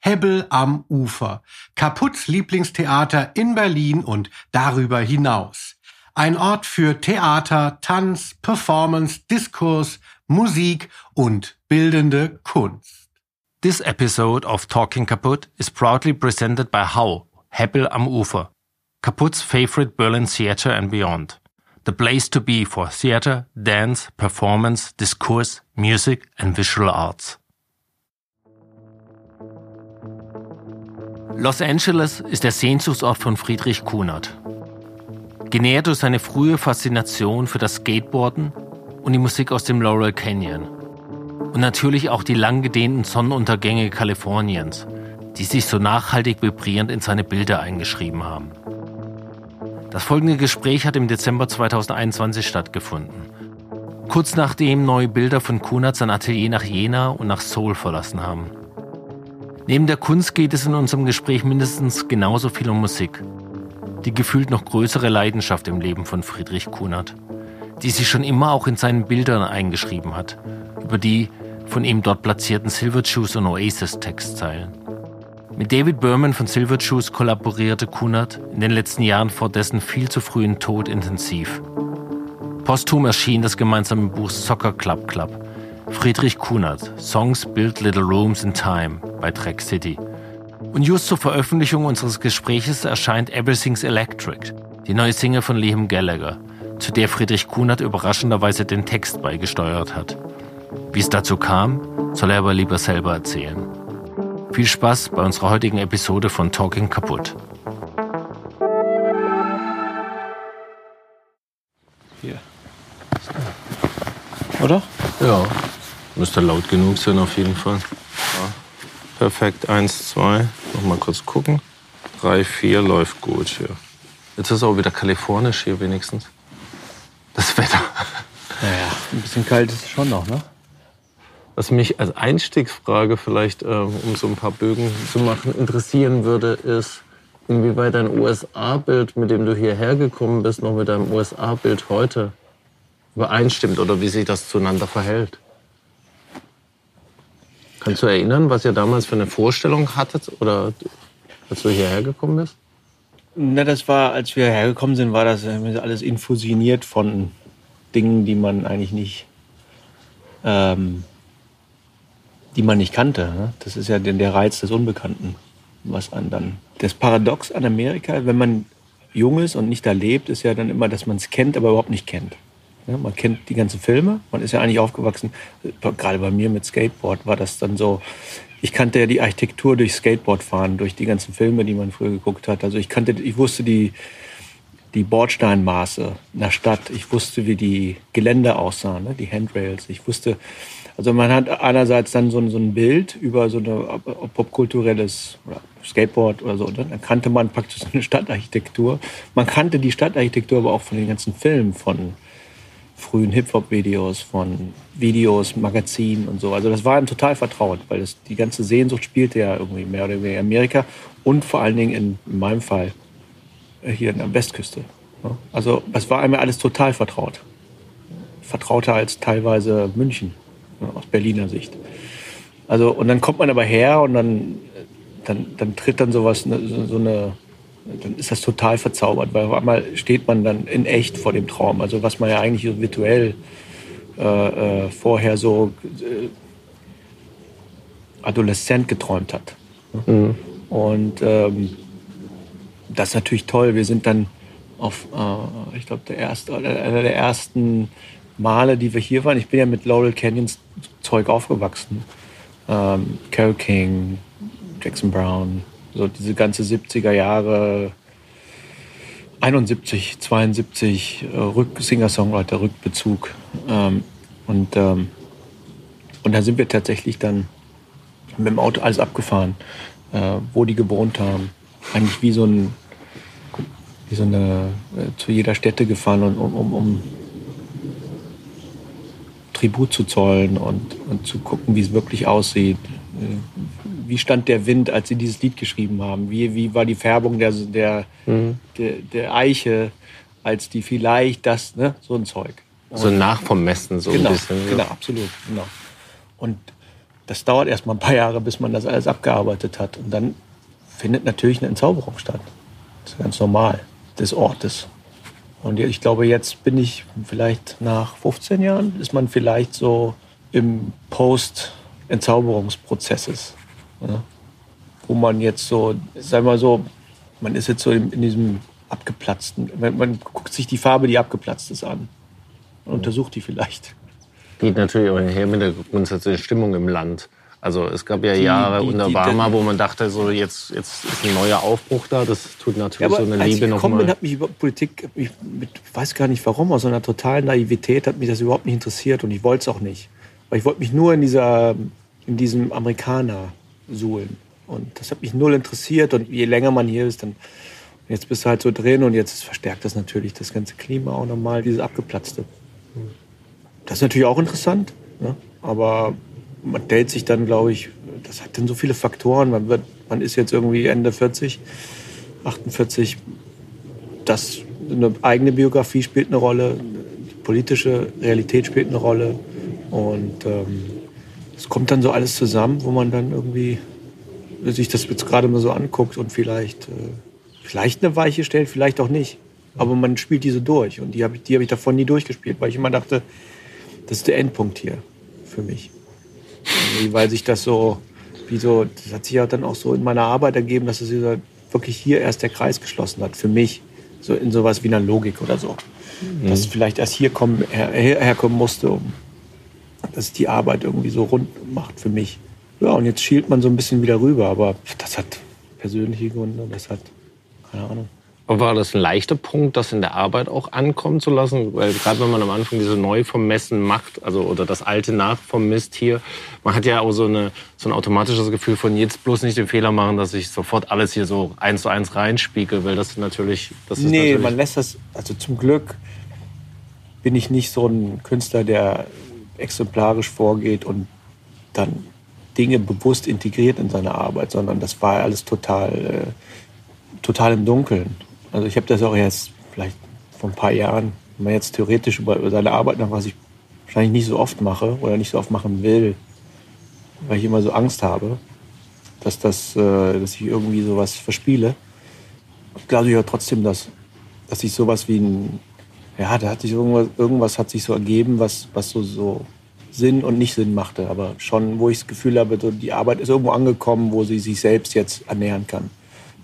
Hebbel am Ufer, Kaputts Lieblingstheater in Berlin und darüber hinaus. Ein Ort für Theater, Tanz, Performance, Diskurs, Musik und bildende Kunst. This episode of Talking Kaputt is proudly presented by How, Hebbel am Ufer, Kaputt's favorite Berlin theater and beyond. The place to be for theater, dance, performance, discourse, music and visual arts. Los Angeles ist der Sehnsuchtsort von Friedrich Kunert. Genährt durch seine frühe Faszination für das Skateboarden und die Musik aus dem Laurel Canyon. Und natürlich auch die lang gedehnten Sonnenuntergänge Kaliforniens, die sich so nachhaltig vibrierend in seine Bilder eingeschrieben haben. Das folgende Gespräch hat im Dezember 2021 stattgefunden. Kurz nachdem neue Bilder von Kunert sein Atelier nach Jena und nach Seoul verlassen haben. Neben der Kunst geht es in unserem Gespräch mindestens genauso viel um Musik. Die gefühlt noch größere Leidenschaft im Leben von Friedrich Kunert, die sich schon immer auch in seinen Bildern eingeschrieben hat, über die von ihm dort platzierten Silverjuice und Oasis Textzeilen. Mit David Berman von Silverjuice kollaborierte Kunert in den letzten Jahren vor dessen viel zu frühen Tod intensiv. Posthum erschien das gemeinsame Buch Soccer Club Club, Friedrich Kunert, Songs Build Little Rooms in Time bei Track City. Und just zur Veröffentlichung unseres Gespräches erscheint Everything's Electric, die neue Single von Liam Gallagher, zu der Friedrich Kunert überraschenderweise den Text beigesteuert hat. Wie es dazu kam, soll er aber lieber selber erzählen. Viel Spaß bei unserer heutigen Episode von Talking Kaputt. Hier. Oder? Ja. Müsste laut genug sein auf jeden Fall. Ja. Perfekt, eins, zwei. Noch mal kurz gucken. Drei, vier läuft gut hier. Jetzt ist auch wieder kalifornisch hier wenigstens. Das Wetter. Naja, ein bisschen kalt ist es schon noch, ne? Was mich als Einstiegsfrage vielleicht, äh, um so ein paar Bögen zu machen, interessieren würde, ist, inwieweit dein USA-Bild, mit dem du hierher gekommen bist, noch mit deinem USA-Bild heute übereinstimmt oder wie sich das zueinander verhält. Kannst du erinnern, was ihr damals für eine Vorstellung hattet oder als du hierher gekommen bist? Na, das war, als wir hergekommen sind, war das alles infusioniert von Dingen, die man eigentlich nicht, ähm, die man nicht kannte. Ne? Das ist ja der Reiz des Unbekannten, was an dann. Das Paradox an Amerika, wenn man jung ist und nicht da lebt, ist ja dann immer, dass man es kennt, aber überhaupt nicht kennt. Man kennt die ganzen Filme, man ist ja eigentlich aufgewachsen, gerade bei mir mit Skateboard war das dann so, ich kannte ja die Architektur durch Skateboard fahren, durch die ganzen Filme, die man früher geguckt hat. Also ich kannte, ich wusste die, die Bordsteinmaße in der Stadt, ich wusste, wie die Geländer aussahen, ne? die Handrails, ich wusste, also man hat einerseits dann so, so ein Bild über so ein popkulturelles Skateboard oder so. Dann kannte man praktisch eine Stadtarchitektur. Man kannte die Stadtarchitektur aber auch von den ganzen Filmen, von frühen Hip-Hop-Videos, von Videos, Magazinen und so. Also das war ihm total vertraut, weil das, die ganze Sehnsucht spielte ja irgendwie mehr oder weniger in Amerika und vor allen Dingen in, in meinem Fall äh, hier in der Westküste. Also es war einem alles total vertraut. Vertrauter als teilweise München aus Berliner Sicht. Also und dann kommt man aber her und dann, dann, dann tritt dann sowas, ne, so eine dann ist das total verzaubert, weil auf einmal steht man dann in echt vor dem Traum. Also was man ja eigentlich so virtuell äh, äh, vorher so äh, adoleszent geträumt hat. Mhm. Und ähm, das ist natürlich toll. Wir sind dann auf, äh, ich glaube, der erste, einer der ersten Male, die wir hier waren. Ich bin ja mit Laurel Canyons Zeug aufgewachsen. Ähm, Carole King, Jackson Brown, so diese ganze 70er Jahre, 71, 72, äh, Rück Singer-Songwriter, Rückbezug. Ähm, und, ähm, und da sind wir tatsächlich dann mit dem Auto alles abgefahren, äh, wo die gewohnt haben. Eigentlich wie so ein, wie so eine, äh, zu jeder Stätte gefahren, und, um, um, um Tribut zu zollen und, und zu gucken, wie es wirklich aussieht. Wie stand der Wind, als sie dieses Lied geschrieben haben? Wie, wie war die Färbung der, der, mhm. der, der Eiche, als die vielleicht das, ne, so ein Zeug. Und so nach vom Messen, so genau, ein bisschen. Genau, absolut, genau. Und das dauert erst mal ein paar Jahre, bis man das alles abgearbeitet hat. Und dann findet natürlich eine Entzauberung statt. Das ist ganz normal, des Ortes. Und ich glaube, jetzt bin ich vielleicht nach 15 Jahren, ist man vielleicht so im Post-Entzauberungsprozesses. Ja? Wo man jetzt so, sag mal so, man ist jetzt so in, in diesem abgeplatzten, man, man, guckt sich die Farbe, die abgeplatzt ist, an und untersucht die vielleicht. Geht natürlich auch her mit der grundsätzlichen Stimmung im Land. Also es gab ja die, Jahre die, unter Obama, wo man dachte, so jetzt, jetzt ist ein neuer Aufbruch da. Das tut natürlich ja, so eine Liebe noch mal. hat mich über Politik, ich weiß gar nicht warum, aus so einer totalen Naivität hat mich das überhaupt nicht interessiert und ich wollte es auch nicht. Weil ich wollte mich nur in dieser, in diesem Amerikaner suhlen. Und das hat mich null interessiert und je länger man hier ist, dann jetzt bist du halt so drin und jetzt verstärkt das natürlich das ganze Klima auch nochmal, dieses abgeplatzte. Das ist natürlich auch interessant, ne? aber man stellt sich dann, glaube ich, das hat dann so viele Faktoren. Man, wird, man ist jetzt irgendwie Ende 40, 48. Das, eine eigene Biografie spielt eine Rolle, die politische Realität spielt eine Rolle. Und ähm, es kommt dann so alles zusammen, wo man dann irgendwie sich das jetzt gerade mal so anguckt und vielleicht, äh, vielleicht eine Weiche stellt, vielleicht auch nicht. Aber man spielt diese durch. Und die habe ich, hab ich davon nie durchgespielt, weil ich immer dachte, das ist der Endpunkt hier für mich. Weil sich das so, wie so, das hat sich ja dann auch so in meiner Arbeit ergeben, dass es wirklich hier erst der Kreis geschlossen hat, für mich. So in sowas wie einer Logik oder so. Mhm. Dass vielleicht erst hier kommen, her, herkommen musste, um dass die Arbeit irgendwie so rund macht für mich. Ja, und jetzt schielt man so ein bisschen wieder rüber, aber das hat persönliche Gründe, das hat, keine Ahnung. War das ein leichter Punkt, das in der Arbeit auch ankommen zu lassen? Weil gerade wenn man am Anfang diese neu vom Messen macht, also oder das alte nach vom Mist hier, man hat ja auch so, eine, so ein automatisches Gefühl von jetzt bloß nicht den Fehler machen, dass ich sofort alles hier so eins zu eins reinspiegel, weil das natürlich... Das nee, natürlich man lässt das, also zum Glück bin ich nicht so ein Künstler, der exemplarisch vorgeht und dann Dinge bewusst integriert in seine Arbeit, sondern das war alles total, äh, total im Dunkeln. Also ich habe das auch jetzt vielleicht vor ein paar Jahren, wenn man jetzt theoretisch über, über seine Arbeit nach, was ich wahrscheinlich nicht so oft mache oder nicht so oft machen will, weil ich immer so Angst habe, dass, das, äh, dass ich irgendwie sowas verspiele. Glaube ich ja trotzdem, dass, dass ich sowas wie ein, ja, da hat sich irgendwas, irgendwas hat sich so ergeben, was, was so, so Sinn und nicht Sinn machte. Aber schon, wo ich das Gefühl habe, die Arbeit ist irgendwo angekommen, wo sie sich selbst jetzt ernähren kann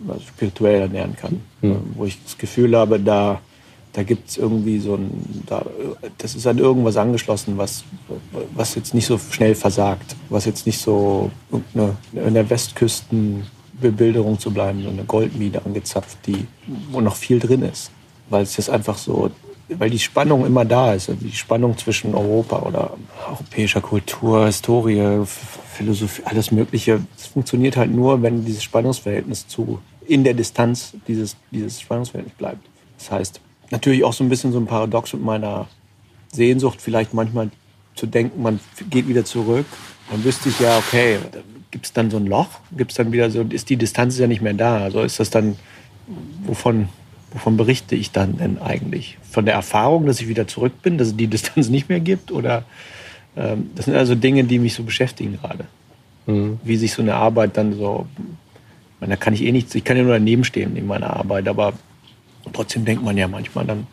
also spirituell ernähren kann. Mhm. Wo ich das Gefühl habe, da, da gibt es irgendwie so ein, da, das ist an irgendwas angeschlossen, was, was jetzt nicht so schnell versagt, was jetzt nicht so eine, in der Westküstenbebilderung zu bleiben, so eine Goldmine angezapft, die, wo noch viel drin ist. Weil es jetzt einfach so, weil die Spannung immer da ist, also die Spannung zwischen Europa oder europäischer Kultur, Historie, Philosophie, alles Mögliche. Es funktioniert halt nur, wenn dieses Spannungsverhältnis zu in der Distanz dieses, dieses Spannungsverhältnis bleibt. Das heißt, natürlich auch so ein bisschen so ein Paradox mit meiner Sehnsucht, vielleicht manchmal zu denken, man geht wieder zurück. Dann wüsste ich ja, okay, gibt es dann so ein Loch? Gibt es dann wieder so, ist die Distanz ja nicht mehr da? Also ist das dann, wovon, wovon berichte ich dann denn eigentlich? Von der Erfahrung, dass ich wieder zurück bin, dass es die Distanz nicht mehr gibt? Oder ähm, das sind also Dinge, die mich so beschäftigen gerade. Mhm. Wie sich so eine Arbeit dann so, meine, da kann ich eh nichts, ich kann ja nur daneben stehen in meiner Arbeit, aber trotzdem denkt man ja manchmal dann,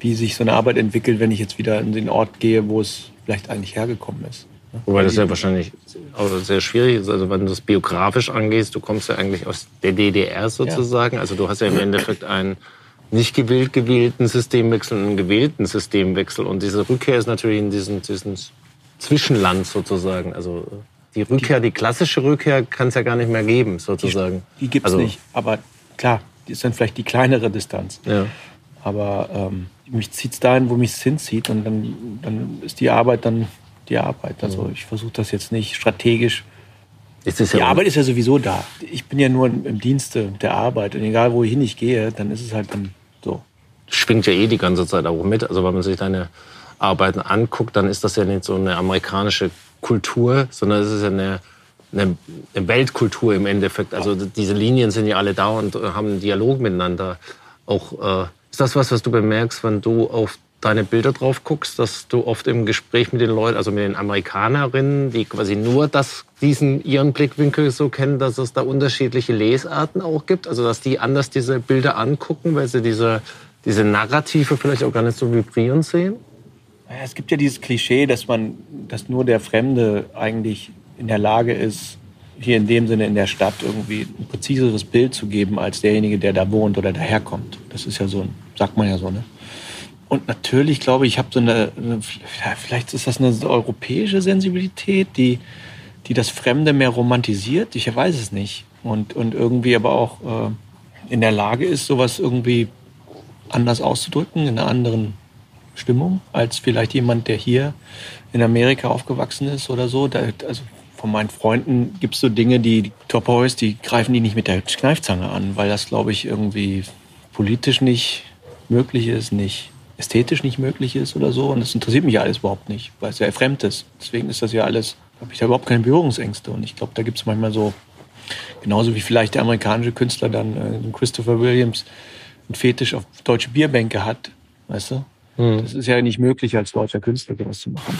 wie sich so eine Arbeit entwickelt, wenn ich jetzt wieder in den Ort gehe, wo es vielleicht eigentlich hergekommen ist. Wobei das ja wahrscheinlich auch sehr schwierig ist. Also wenn du das biografisch angehst, du kommst ja eigentlich aus der DDR sozusagen. Ja. Also du hast ja im Endeffekt einen nicht gewählt gewählten Systemwechsel und einen gewählten Systemwechsel. Und diese Rückkehr ist natürlich in diesen Zwischenland sozusagen. Also die Rückkehr, die klassische Rückkehr kann es ja gar nicht mehr geben, sozusagen. Die, die gibt es also, nicht. Aber klar, die ist dann vielleicht die kleinere Distanz. Ja. Aber ähm, mich zieht es dahin, wo mich es hinzieht. Und dann, dann ist die Arbeit dann die Arbeit. Also ich versuche das jetzt nicht strategisch ja die Arbeit ist ja sowieso da. Ich bin ja nur im Dienste der Arbeit. Und egal, wohin ich gehe, dann ist es halt dann. Schwingt ja eh die ganze Zeit auch mit. Also wenn man sich deine Arbeiten anguckt, dann ist das ja nicht so eine amerikanische Kultur, sondern es ist ja eine, eine, eine Weltkultur im Endeffekt. Also diese Linien sind ja alle da und haben einen Dialog miteinander. Auch äh, ist das was, was du bemerkst, wenn du auf deine Bilder drauf guckst, dass du oft im Gespräch mit den Leuten, also mit den Amerikanerinnen, die quasi nur das, diesen ihren Blickwinkel so kennen, dass es da unterschiedliche Lesarten auch gibt, also dass die anders diese Bilder angucken, weil sie diese, diese Narrative vielleicht auch gar nicht so vibrieren sehen? Es gibt ja dieses Klischee, dass man, dass nur der Fremde eigentlich in der Lage ist, hier in dem Sinne in der Stadt irgendwie ein präziseres Bild zu geben als derjenige, der da wohnt oder daherkommt. Das ist ja so, sagt man ja so, ne? Und natürlich glaube ich, ich habe so eine, vielleicht ist das eine europäische Sensibilität, die, die das Fremde mehr romantisiert. Ich weiß es nicht. Und, und irgendwie aber auch äh, in der Lage ist, sowas irgendwie anders auszudrücken, in einer anderen Stimmung, als vielleicht jemand, der hier in Amerika aufgewachsen ist oder so. Da, also von meinen Freunden gibt es so Dinge, die, Top Boys, die greifen die nicht mit der Kneifzange an, weil das, glaube ich, irgendwie politisch nicht möglich ist, nicht ästhetisch nicht möglich ist oder so. Und das interessiert mich alles überhaupt nicht, weil es ja fremd ist. Deswegen ist das ja alles, habe ich da überhaupt keine Berührungsängste. Und ich glaube, da gibt es manchmal so, genauso wie vielleicht der amerikanische Künstler dann, äh, Christopher Williams, ein Fetisch auf deutsche Bierbänke hat, weißt du? Mhm. Das ist ja nicht möglich, als deutscher Künstler sowas zu machen.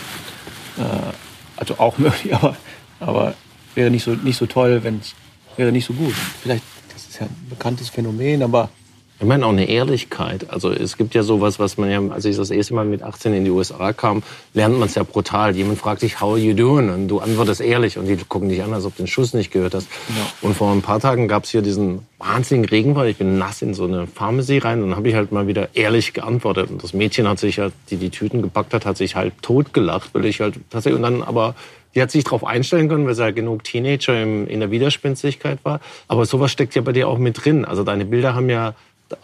Äh, also auch möglich, aber, aber wäre nicht so, nicht so toll, wenn es wäre nicht so gut. Vielleicht, das ist ja ein bekanntes Phänomen, aber ich meine auch eine Ehrlichkeit. Also es gibt ja sowas, was man ja, als ich das erste Mal mit 18 in die USA kam, lernt man es ja brutal. Jemand fragt dich, how are you doing? Und du antwortest ehrlich und die gucken dich an, als ob du den Schuss nicht gehört hast. Ja. Und vor ein paar Tagen gab es hier diesen wahnsinnigen Regenfall. Ich bin nass in so eine Pharmazie rein und dann habe ich halt mal wieder ehrlich geantwortet. Und das Mädchen hat sich halt, die die Tüten gepackt hat, hat sich halt totgelacht, weil ich halt tatsächlich und dann aber die hat sich darauf einstellen können, weil sie ja genug Teenager in der Widerspenstigkeit war. Aber sowas steckt ja bei dir auch mit drin. Also deine Bilder haben ja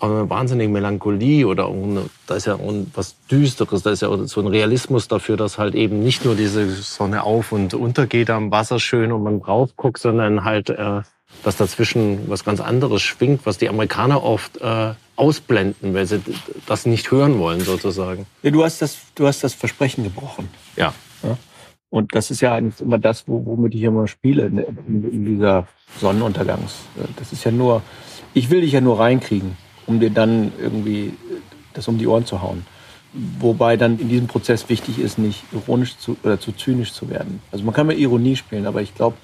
eine wahnsinnige Melancholie oder da ist ja was Düsteres, da ist ja so ein Realismus dafür, dass halt eben nicht nur diese Sonne auf und untergeht am Wasser schön und man drauf guckt, sondern halt, äh, dass dazwischen was ganz anderes schwingt, was die Amerikaner oft äh, ausblenden, weil sie das nicht hören wollen sozusagen. Ja, du hast das, du hast das Versprechen gebrochen. Ja. ja? Und das ist ja eigentlich immer das, womit ich immer spiele, in, in dieser Sonnenuntergangs. Das ist ja nur, ich will dich ja nur reinkriegen um dir dann irgendwie das um die Ohren zu hauen. Wobei dann in diesem Prozess wichtig ist, nicht ironisch zu, oder zu zynisch zu werden. Also man kann mit Ironie spielen, aber ich glaube,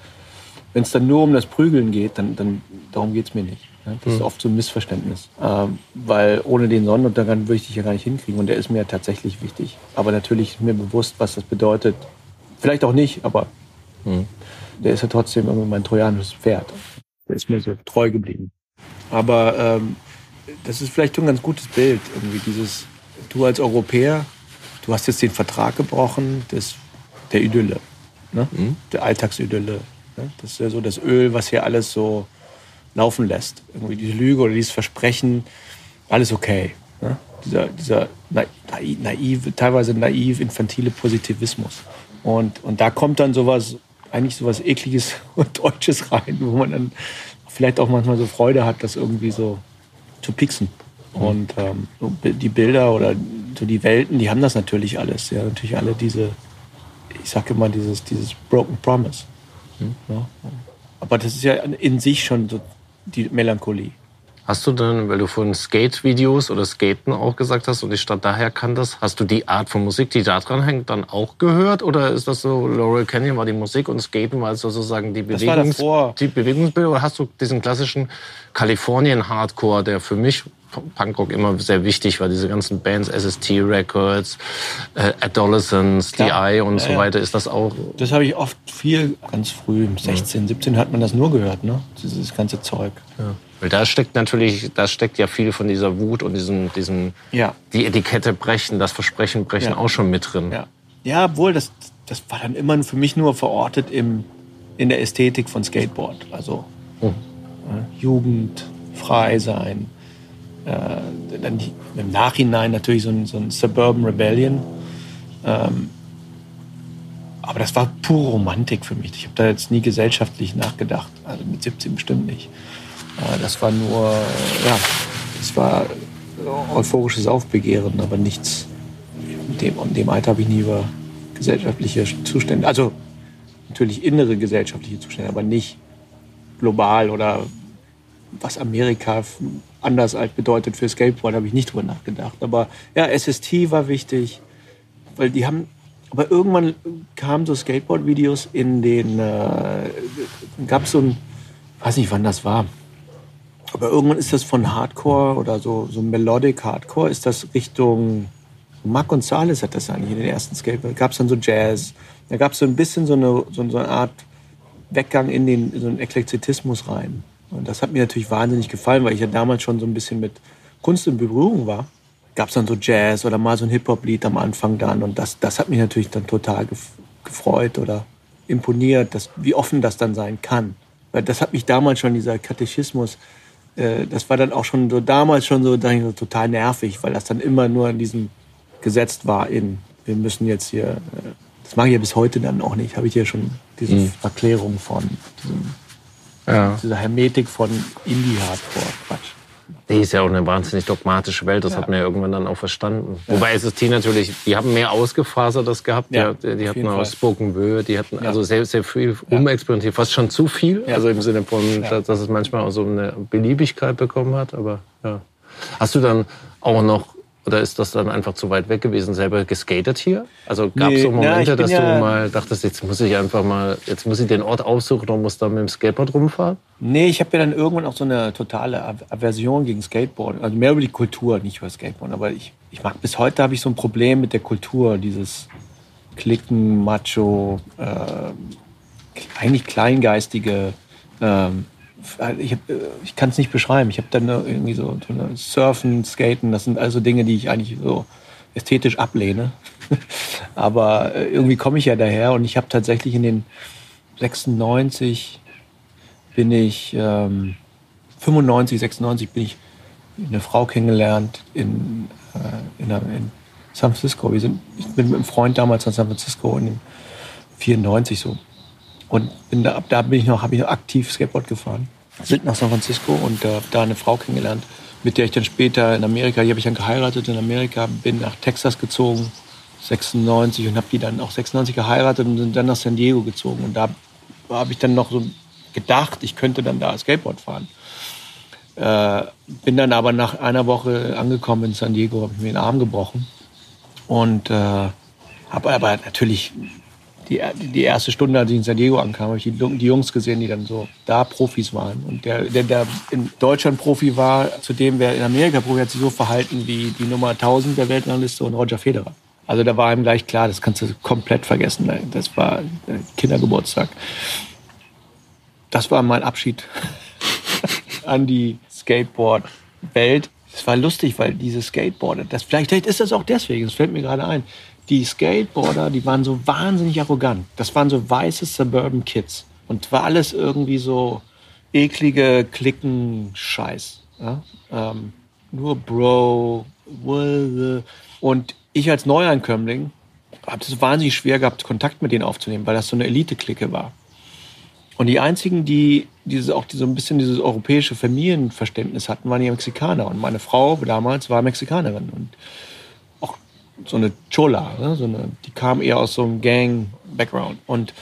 wenn es dann nur um das Prügeln geht, dann, dann darum geht es mir nicht. Das ist hm. oft so ein Missverständnis. Ähm, weil ohne den Sonnenuntergang würde ich dich ja gar nicht hinkriegen. Und der ist mir tatsächlich wichtig. Aber natürlich ist mir bewusst, was das bedeutet. Vielleicht auch nicht, aber mhm. der ist ja trotzdem irgendwie mein trojanisches Pferd. Der ist mir so treu geblieben. Aber ähm, das ist vielleicht ein ganz gutes Bild. Irgendwie dieses, du als Europäer, du hast jetzt den Vertrag gebrochen des, der Idylle, ne? Mhm. der Alltagsidylle. Ne? Das ist ja so das Öl, was hier alles so laufen lässt. Irgendwie diese Lüge oder dieses Versprechen, alles okay. Ne? Dieser, dieser naive, teilweise naiv, infantile Positivismus. Und, und da kommt dann sowas, eigentlich sowas ekliges und Deutsches rein, wo man dann vielleicht auch manchmal so Freude hat, das irgendwie so zu pixen. Und ähm, die Bilder oder so die Welten, die haben das natürlich alles. Ja, natürlich alle diese, ich sage immer, dieses, dieses Broken Promise. Mhm. Ja. Aber das ist ja in sich schon so die Melancholie. Hast du denn, weil du von Skate-Videos oder Skaten auch gesagt hast und die Stadt daher kanntest, hast du die Art von Musik, die da dran hängt, dann auch gehört? Oder ist das so, Laurel Canyon war die Musik und Skaten war sozusagen die, Bewegungs die Bewegungsbilder? Oder hast du diesen klassischen Kalifornien-Hardcore, der für mich Punkrock immer sehr wichtig war, diese ganzen Bands, SST Records, äh, Adolescence, DI und so weiter, ist das auch? Das habe ich oft viel, ganz früh, 16, 17 hat man das nur gehört, ne? Dieses ganze Zeug. Ja. Weil da steckt natürlich, da steckt ja viel von dieser Wut und diesem, diesem ja. die Etikette brechen, das Versprechen brechen ja. auch schon mit drin. Ja, ja obwohl das, das war dann immer für mich nur verortet im, in der Ästhetik von Skateboard. Also mhm. äh, Jugend, frei sein. Äh, dann im Nachhinein natürlich so ein, so ein Suburban Rebellion. Ähm, aber das war pure Romantik für mich. Ich habe da jetzt nie gesellschaftlich nachgedacht. Also mit 17 bestimmt nicht. Das war nur, ja, das war euphorisches Aufbegehren, aber nichts. In dem, in dem Alter habe ich nie über gesellschaftliche Zustände, also natürlich innere gesellschaftliche Zustände, aber nicht global oder was Amerika anders als bedeutet für Skateboard, habe ich nicht drüber nachgedacht. Aber ja, SST war wichtig, weil die haben, aber irgendwann kamen so Skateboard-Videos in den, äh, gab es so ein, weiß nicht wann das war, aber irgendwann ist das von Hardcore oder so, so Melodic Hardcore, ist das Richtung, Marc Gonzalez hat das eigentlich in den ersten Skateboard, gab es dann so Jazz, da gab es so ein bisschen so eine, so eine Art Weggang in den so einen Eklektizitismus rein. Und das hat mir natürlich wahnsinnig gefallen, weil ich ja damals schon so ein bisschen mit Kunst in Berührung war. Gab es dann so Jazz oder mal so ein Hip-Hop-Lied am Anfang dann. Und das, das hat mich natürlich dann total gefreut oder imponiert, dass, wie offen das dann sein kann. Weil das hat mich damals schon, dieser Katechismus, äh, das war dann auch schon so damals schon so, so total nervig, weil das dann immer nur in diesem gesetzt war in, wir müssen jetzt hier, äh, das mache ich ja bis heute dann auch nicht, habe ich ja schon diese mhm. Erklärung von diesem ja. Diese Hermetik von Indie-Hardcore-Quatsch. Die ist ja auch eine wahnsinnig dogmatische Welt, das ja. hat man ja irgendwann dann auch verstanden. Ja. Wobei SST natürlich, die haben mehr ausgefasert das gehabt, ja, die, die hatten auch Spoken Word, die hatten also sehr, sehr viel umexperimentiert, fast schon zu viel, also im Sinne von, dass es manchmal auch so eine Beliebigkeit bekommen hat, aber ja. Hast du dann auch noch oder ist das dann einfach zu weit weg gewesen, selber geskatet hier? Also gab es nee, so Momente, na, dass ja du mal dachtest, jetzt muss ich einfach mal, jetzt muss ich den Ort aussuchen und muss dann mit dem Skateboard rumfahren? Nee, ich habe ja dann irgendwann auch so eine totale Aversion gegen Skateboard. Also mehr über die Kultur, nicht über Skateboard. Aber ich, ich mag bis heute habe ich so ein Problem mit der Kultur, dieses Klicken, Macho, äh, eigentlich kleingeistige. Ähm, ich, äh, ich kann es nicht beschreiben. Ich habe dann irgendwie so, Surfen, Skaten, das sind also Dinge, die ich eigentlich so ästhetisch ablehne. Aber äh, irgendwie komme ich ja daher und ich habe tatsächlich in den 96 bin ich, ähm, 95, 96 bin ich eine Frau kennengelernt in, äh, in, in, San Francisco. Wir sind, ich bin mit einem Freund damals nach San Francisco in 94 so und bin da, da bin ich noch, habe ich noch aktiv Skateboard gefahren. Sind nach San Francisco und äh, da eine Frau kennengelernt, mit der ich dann später in Amerika, die habe ich dann geheiratet in Amerika, bin nach Texas gezogen, 96 und habe die dann auch 96 geheiratet und sind dann nach San Diego gezogen. Und da habe ich dann noch so gedacht, ich könnte dann da Skateboard fahren. Äh, bin dann aber nach einer Woche angekommen in San Diego, habe ich mir den Arm gebrochen und äh, habe aber natürlich die, die erste Stunde, als ich in San Diego ankam, habe ich die, die, Jungs gesehen, die dann so da Profis waren. Und der, der, der in Deutschland Profi war, zu dem, wer in Amerika Profi hat sich so verhalten wie die Nummer 1000 der Weltrangliste und Roger Federer. Also da war ihm gleich klar, das kannst du komplett vergessen. Das war Kindergeburtstag. Das war mein Abschied an die Skateboard-Welt. Es war lustig, weil diese Skateboarder, das, vielleicht, vielleicht ist das auch deswegen, das fällt mir gerade ein die Skateboarder, die waren so wahnsinnig arrogant. Das waren so weiße Suburban Kids. Und war alles irgendwie so eklige Klicken-Scheiß. Ja? Ähm, nur Bro. Und ich als Neuankömmling habe es wahnsinnig schwer gehabt, Kontakt mit denen aufzunehmen, weil das so eine Elite-Clique war. Und die einzigen, die diese, auch so ein bisschen dieses europäische Familienverständnis hatten, waren die Mexikaner. Und meine Frau damals war Mexikanerin. Und so eine Chola, ne? so eine, die kam eher aus so einem Gang-Background. Und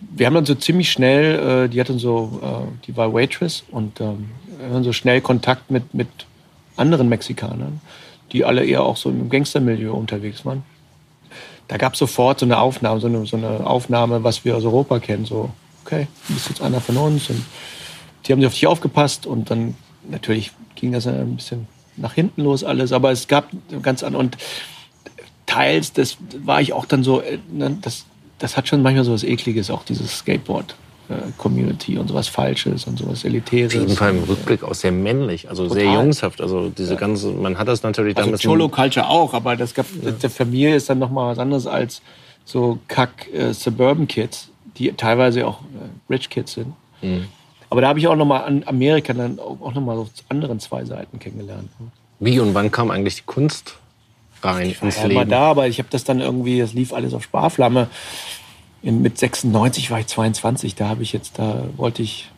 wir haben dann so ziemlich schnell, äh, die hatten so, äh, die war Waitress und ähm, wir haben so schnell Kontakt mit, mit anderen Mexikanern, die alle eher auch so im Gangstermilieu unterwegs waren. Da gab es sofort so eine Aufnahme, so eine, so eine Aufnahme, was wir aus Europa kennen, so, okay, du bist jetzt einer von uns und die haben sich auf dich aufgepasst und dann natürlich ging das ein bisschen nach hinten los alles, aber es gab ganz andere und teils, das war ich auch dann so, äh, ne, das, das hat schon manchmal so was Ekliges, auch dieses Skateboard. Community und sowas Falsches und sowas Elitäres. Auf jeden Fall im Rückblick auch sehr männlich, also Total. sehr jungshaft. Also diese ja. ganze, man hat das natürlich also damals. Cholo Culture auch, aber das gab, ja. der Familie ist dann nochmal was anderes als so Kack äh, Suburban Kids, die teilweise auch äh, Rich Kids sind. Mhm. Aber da habe ich auch nochmal an Amerika dann auch nochmal so anderen zwei Seiten kennengelernt. Wie und wann kam eigentlich die Kunst rein ich ins war Leben. da, aber ich habe das dann irgendwie, das lief alles auf Sparflamme. mit 96 war ich 22, da habe ich jetzt, da wollte ich,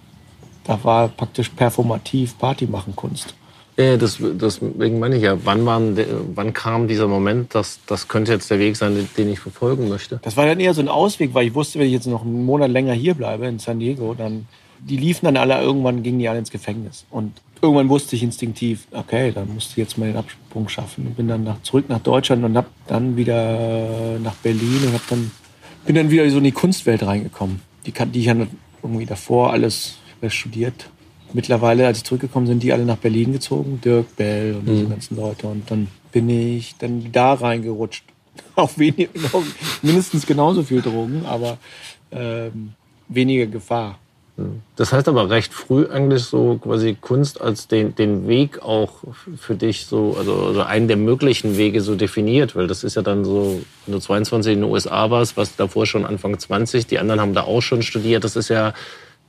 da war praktisch performativ Party machen Kunst. Ja, das, deswegen meine ich ja, wann, waren, wann kam dieser Moment, dass das könnte jetzt der Weg sein, den ich verfolgen möchte? Das war dann eher so ein Ausweg, weil ich wusste, wenn ich jetzt noch einen Monat länger hier bleibe in San Diego, dann die liefen dann alle, irgendwann gingen die alle ins Gefängnis. Und irgendwann wusste ich instinktiv, okay, dann musste ich jetzt mal den Absprung schaffen. Und bin dann nach, zurück nach Deutschland und hab dann wieder nach Berlin und hab dann, bin dann wieder so in die Kunstwelt reingekommen. Die, die ich ja irgendwie davor alles studiert mittlerweile, als ich zurückgekommen sind, die alle nach Berlin gezogen, Dirk Bell und diese mhm. ganzen Leute. Und dann bin ich dann da reingerutscht. Auch wenig, mindestens genauso viel Drogen, aber ähm, weniger Gefahr. Das heißt aber recht früh eigentlich so quasi Kunst als den, den Weg auch für dich so, also, also einen der möglichen Wege so definiert, weil das ist ja dann so, wenn du 22 in den USA warst, warst davor schon Anfang 20, die anderen haben da auch schon studiert, das ist ja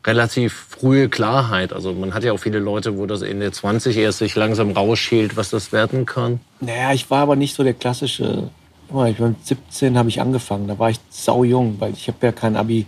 relativ frühe Klarheit. Also man hat ja auch viele Leute, wo das in der 20 erst sich langsam rausschält, was das werden kann. Naja, ich war aber nicht so der klassische. Ich war 17 habe ich angefangen, da war ich sau jung, weil ich habe ja kein Abi,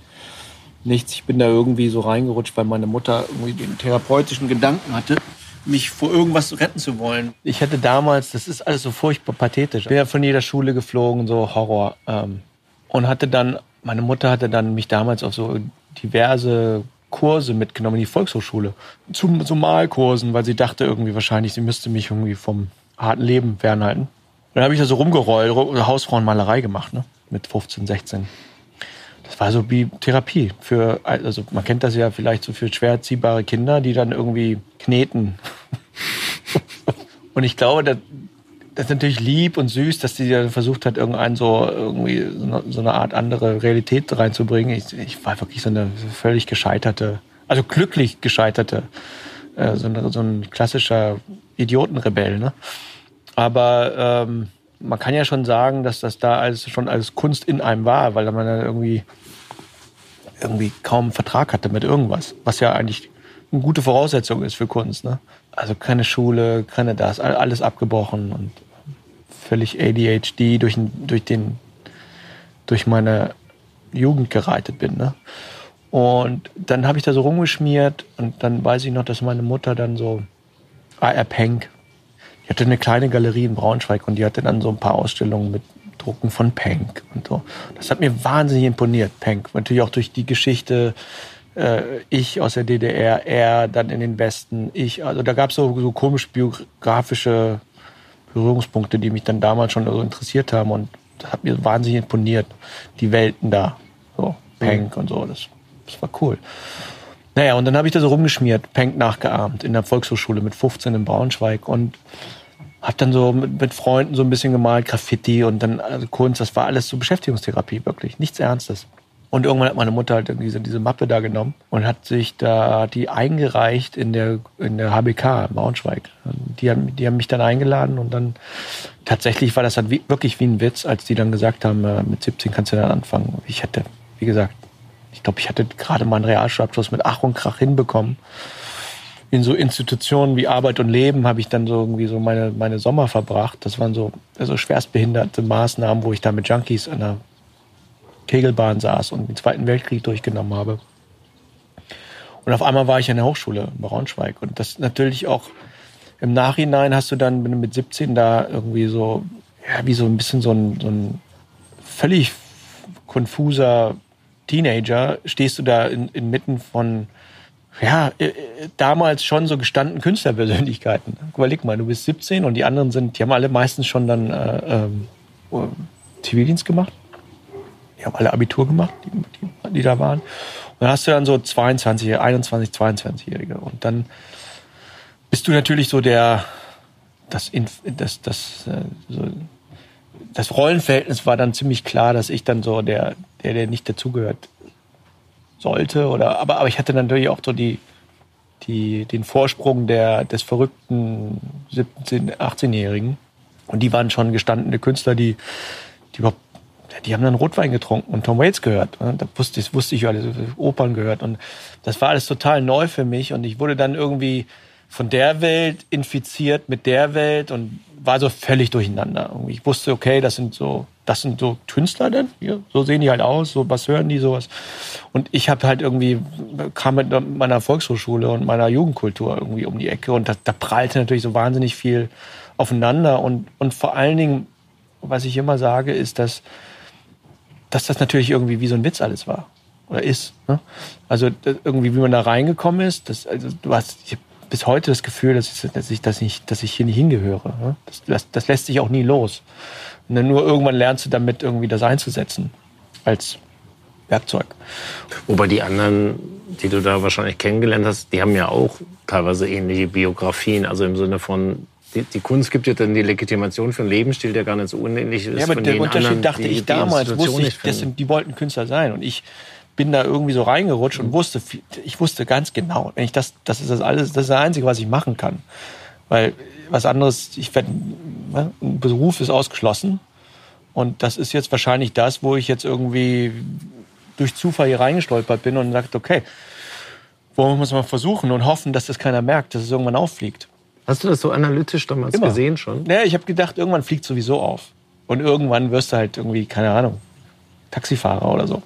nichts. Ich bin da irgendwie so reingerutscht, weil meine Mutter irgendwie den therapeutischen Gedanken hatte, mich vor irgendwas retten zu wollen. Ich hatte damals, das ist alles so furchtbar pathetisch. Ich bin ja von jeder Schule geflogen, so Horror. Ähm, und hatte dann, meine Mutter hatte dann mich damals auf so diverse Kurse mitgenommen in die Volkshochschule. Zu so Malkursen, weil sie dachte irgendwie wahrscheinlich, sie müsste mich irgendwie vom harten Leben fernhalten. dann habe ich da so rumgerollt, Hausfrauenmalerei gemacht, ne? Mit 15, 16. Das war so wie Therapie für, also man kennt das ja vielleicht so für schwer erziehbare Kinder, die dann irgendwie kneten. und ich glaube, das, das ist natürlich lieb und süß, dass die dann versucht hat, irgendeinen so irgendwie so eine Art andere Realität reinzubringen. Ich, ich war wirklich so eine völlig gescheiterte, also glücklich gescheiterte, äh, so, eine, so, ein klassischer Idiotenrebell. Ne? Aber ähm, man kann ja schon sagen, dass das da alles schon als Kunst in einem war, weil man dann irgendwie irgendwie kaum einen Vertrag hatte mit irgendwas, was ja eigentlich eine gute Voraussetzung ist für Kunst. Ne? Also keine Schule, keine das, alles abgebrochen und völlig ADHD durch, durch, den, durch meine Jugend gereitet bin. Ne? Und dann habe ich da so rumgeschmiert und dann weiß ich noch, dass meine Mutter dann so AR Penk, die hatte eine kleine Galerie in Braunschweig und die hatte dann so ein paar Ausstellungen mit Drucken von Penk und so. Das hat mir wahnsinnig imponiert, Penk. Natürlich auch durch die Geschichte, äh, ich aus der DDR, er dann in den Westen, ich. Also da gab es so, so komisch biografische Berührungspunkte, die mich dann damals schon so interessiert haben und das hat mir wahnsinnig imponiert. Die Welten da, so Penk mhm. und so, das, das war cool. Naja, und dann habe ich da so rumgeschmiert, Penk nachgeahmt in der Volkshochschule mit 15 in Braunschweig und habe dann so mit, mit, Freunden so ein bisschen gemalt, Graffiti und dann also Kunst. Das war alles so Beschäftigungstherapie, wirklich. Nichts Ernstes. Und irgendwann hat meine Mutter halt diese, diese Mappe da genommen und hat sich da die eingereicht in der, in der HBK in Braunschweig. Die haben, die haben mich dann eingeladen und dann tatsächlich war das dann wie, wirklich wie ein Witz, als die dann gesagt haben, äh, mit 17 kannst du dann anfangen. Ich hätte, wie gesagt, ich glaube, ich hatte gerade mal einen Realschulabschluss mit Ach und Krach hinbekommen in so Institutionen wie Arbeit und Leben habe ich dann so irgendwie so meine, meine Sommer verbracht. Das waren so also schwerstbehinderte Maßnahmen, wo ich da mit Junkies an der Kegelbahn saß und den Zweiten Weltkrieg durchgenommen habe. Und auf einmal war ich an der Hochschule in Braunschweig. Und das natürlich auch im Nachhinein hast du dann mit 17 da irgendwie so, ja, wie so ein bisschen so ein, so ein völlig konfuser Teenager, stehst du da in, inmitten von ja, äh, äh, damals schon so gestanden Künstlerpersönlichkeiten. Überleg mal, du bist 17 und die anderen sind, die haben alle meistens schon dann äh, ähm, Zivildienst gemacht. Die haben alle Abitur gemacht, die, die, die da waren. Und dann hast du dann so 22, 21, 22-Jährige. Und dann bist du natürlich so der, das, das, das, äh, so, das Rollenverhältnis war dann ziemlich klar, dass ich dann so der, der, der nicht dazugehört sollte. Oder, aber, aber ich hatte natürlich auch so die, die, den Vorsprung der, des verrückten 17-, 18-Jährigen. Und die waren schon gestandene Künstler, die, die überhaupt die haben dann Rotwein getrunken und Tom Waits gehört. Da wusste, das wusste ich alles, Opern gehört. Und das war alles total neu für mich. Und ich wurde dann irgendwie von der Welt infiziert mit der Welt und war so völlig durcheinander. Ich wusste, okay, das sind so das sind so Künstler denn, hier, so sehen die halt aus, so was hören die, sowas. Und ich habe halt irgendwie, kam mit meiner Volkshochschule und meiner Jugendkultur irgendwie um die Ecke und da, da prallte natürlich so wahnsinnig viel aufeinander und, und vor allen Dingen, was ich immer sage, ist, dass, dass das natürlich irgendwie wie so ein Witz alles war oder ist. Ne? Also irgendwie, wie man da reingekommen ist, das, also du hast, ich bis heute das Gefühl, dass ich, dass ich, dass ich, dass ich hier nicht hingehöre. Ne? Das, das, das lässt sich auch nie los. Und dann nur irgendwann lernst du damit irgendwie das einzusetzen als Werkzeug. Wobei die anderen, die du da wahrscheinlich kennengelernt hast, die haben ja auch teilweise ähnliche Biografien. Also im Sinne von, die, die, Kunst gibt ja dann die Legitimation für einen Lebensstil, der gar nicht so unähnlich ist. Ja, aber der Unterschied anderen, dachte die, ich damals, wusste ich, das sind, die wollten Künstler sein. Und ich bin da irgendwie so reingerutscht und wusste, ich wusste ganz genau, wenn ich das, das ist das alles, das ist das Einzige, was ich machen kann. Weil was anderes, ich werde, ne, ein Beruf ist ausgeschlossen. Und das ist jetzt wahrscheinlich das, wo ich jetzt irgendwie durch Zufall hier reingestolpert bin und sagt, okay, wollen wir es mal versuchen und hoffen, dass das keiner merkt, dass es irgendwann auffliegt. Hast du das so analytisch damals Immer. gesehen schon? Ja, ich habe gedacht, irgendwann fliegt sowieso auf. Und irgendwann wirst du halt irgendwie, keine Ahnung, Taxifahrer oder so.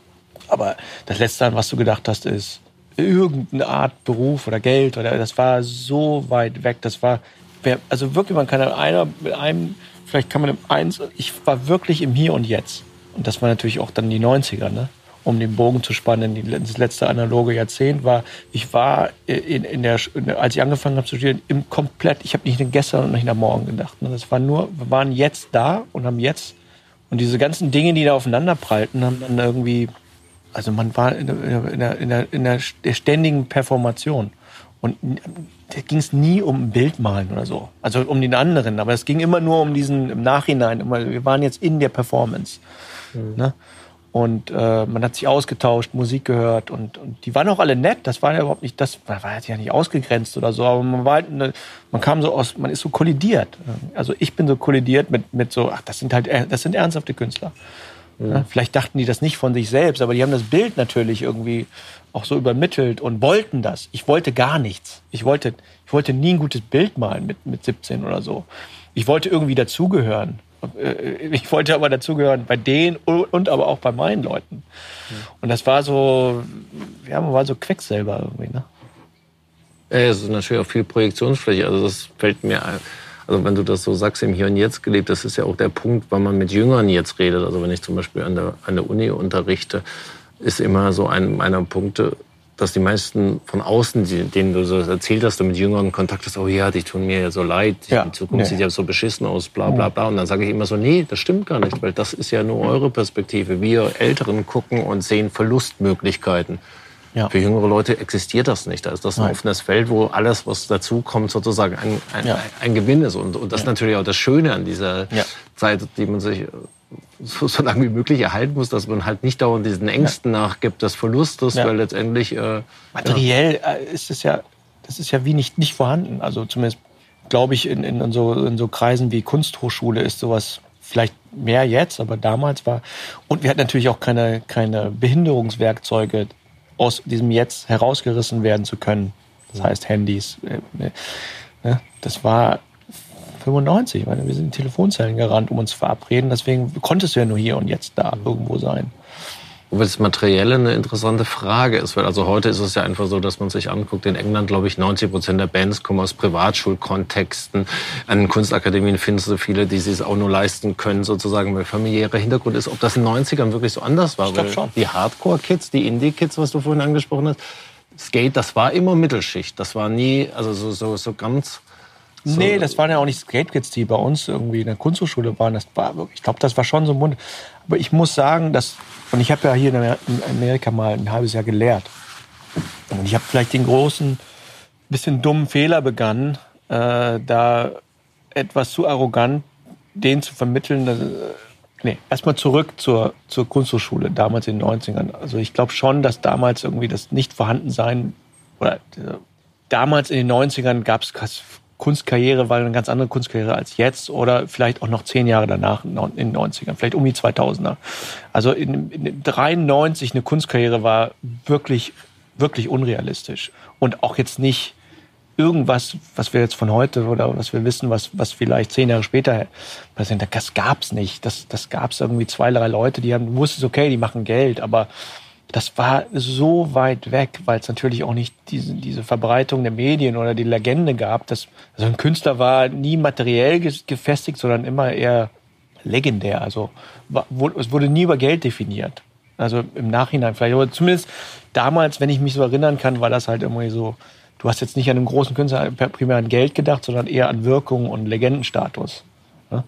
Aber das Letzte, an was du gedacht hast, ist irgendeine Art Beruf oder Geld oder das war so weit weg. Das war, also wirklich, man kann einer mit einem, vielleicht kann man im Eins, ich war wirklich im Hier und Jetzt. Und das war natürlich auch dann die 90er, ne? um den Bogen zu spannen, das letzte analoge Jahrzehnt war, ich war in, in der, als ich angefangen habe zu studieren, im komplett, ich habe nicht an gestern und nicht an morgen gedacht. Ne? Das war nur, wir waren jetzt da und haben jetzt, und diese ganzen Dinge, die da aufeinander prallten, haben dann irgendwie also man war in der, in der, in der, in der ständigen Performation. Und da ging es nie um Bildmalen oder so. Also um den anderen. Aber es ging immer nur um diesen im Nachhinein. Wir waren jetzt in der Performance. Mhm. Ne? Und äh, man hat sich ausgetauscht, Musik gehört und, und die waren auch alle nett. Das war ja überhaupt nicht, das war ja nicht ausgegrenzt oder so. Aber man war halt, eine, man kam so aus, man ist so kollidiert. Also ich bin so kollidiert mit, mit so, ach, das sind halt, das sind ernsthafte Künstler. Ja, vielleicht dachten die das nicht von sich selbst, aber die haben das Bild natürlich irgendwie auch so übermittelt und wollten das. Ich wollte gar nichts. Ich wollte, ich wollte nie ein gutes Bild malen mit, mit 17 oder so. Ich wollte irgendwie dazugehören. Äh, ich wollte aber dazugehören bei denen und aber auch bei meinen Leuten. Und das war so, ja, man war so Quecksilber irgendwie, ne? Ja, es ist natürlich auch viel Projektionsfläche. Also das fällt mir ein also wenn du das so sagst, im Hier und Jetzt gelebt, das ist ja auch der Punkt, wann man mit Jüngern jetzt redet. Also wenn ich zum Beispiel an der, an der Uni unterrichte, ist immer so ein meiner Punkte, dass die meisten von außen, denen du so erzählt hast, du mit Jüngern Kontakt hast, oh ja, die tun mir ja so leid, ja. die Zukunft nee. sieht ja so beschissen aus, bla bla bla. Und dann sage ich immer so, nee, das stimmt gar nicht, weil das ist ja nur eure Perspektive. Wir Älteren gucken und sehen Verlustmöglichkeiten. Ja. Für jüngere Leute existiert das nicht. Da ist das ein Nein. offenes Feld, wo alles, was dazukommt, sozusagen ein, ein, ja. ein Gewinn ist. Und, und das ist natürlich auch das Schöne an dieser Zeit, die man sich so, so lange wie möglich erhalten muss, dass man halt nicht dauernd diesen Ängsten nachgibt des Verlustes, weil letztendlich... Äh, Materiell äh, ist es ja, das ist ja wie nicht, nicht vorhanden. Also zumindest glaube ich, in, in, so, in so Kreisen wie Kunsthochschule ist sowas vielleicht mehr jetzt, aber damals war. Und wir hatten natürlich auch keine, keine Behinderungswerkzeuge aus diesem Jetzt herausgerissen werden zu können. Das heißt Handys. Äh, äh, ne? Das war 95. Meine, wir sind in Telefonzellen gerannt, um uns zu verabreden. Deswegen konntest du ja nur hier und jetzt da irgendwo sein. Wobei das Materielle eine interessante Frage ist, weil also heute ist es ja einfach so, dass man sich anguckt, in England glaube ich 90 Prozent der Bands kommen aus Privatschulkontexten. An Kunstakademien findest du viele, die sich es auch nur leisten können, sozusagen, weil familiärer Hintergrund ist. Ob das in den 90ern wirklich so anders war, ich weil schon. die Hardcore-Kids, die Indie-Kids, was du vorhin angesprochen hast, Skate, das war immer Mittelschicht. Das war nie, also so, so, so ganz so. Nee, das waren ja auch nicht Skate-Kids, die bei uns irgendwie in der Kunsthochschule waren. Das war ich glaube, das war schon so ein Mund. Aber ich muss sagen, dass, und ich habe ja hier in Amerika mal ein halbes Jahr gelehrt. Und ich habe vielleicht den großen, bisschen dummen Fehler begangen, äh, da etwas zu arrogant denen zu vermitteln. Dass, äh, nee, erstmal zurück zur, zur Kunsthochschule, damals in den 90ern. Also ich glaube schon, dass damals irgendwie das Nicht-Vorhandensein oder äh, damals in den 90ern gab es Kunstkarriere war eine ganz andere Kunstkarriere als jetzt oder vielleicht auch noch zehn Jahre danach in den 90ern, vielleicht um die 2000er. Also in, in 93 eine Kunstkarriere war wirklich, wirklich unrealistisch und auch jetzt nicht irgendwas, was wir jetzt von heute oder was wir wissen, was, was vielleicht zehn Jahre später passiert, das gab's nicht. Das, das gab's irgendwie zwei, drei Leute, die haben, du wusstest, okay, die machen Geld, aber das war so weit weg, weil es natürlich auch nicht diese, diese Verbreitung der Medien oder die Legende gab. Dass, also ein Künstler war nie materiell gefestigt, sondern immer eher legendär. Also es wurde nie über Geld definiert. Also im Nachhinein vielleicht, aber zumindest damals, wenn ich mich so erinnern kann, war das halt irgendwie so, du hast jetzt nicht an einen großen Künstler primär an Geld gedacht, sondern eher an Wirkung und Legendenstatus. Ja?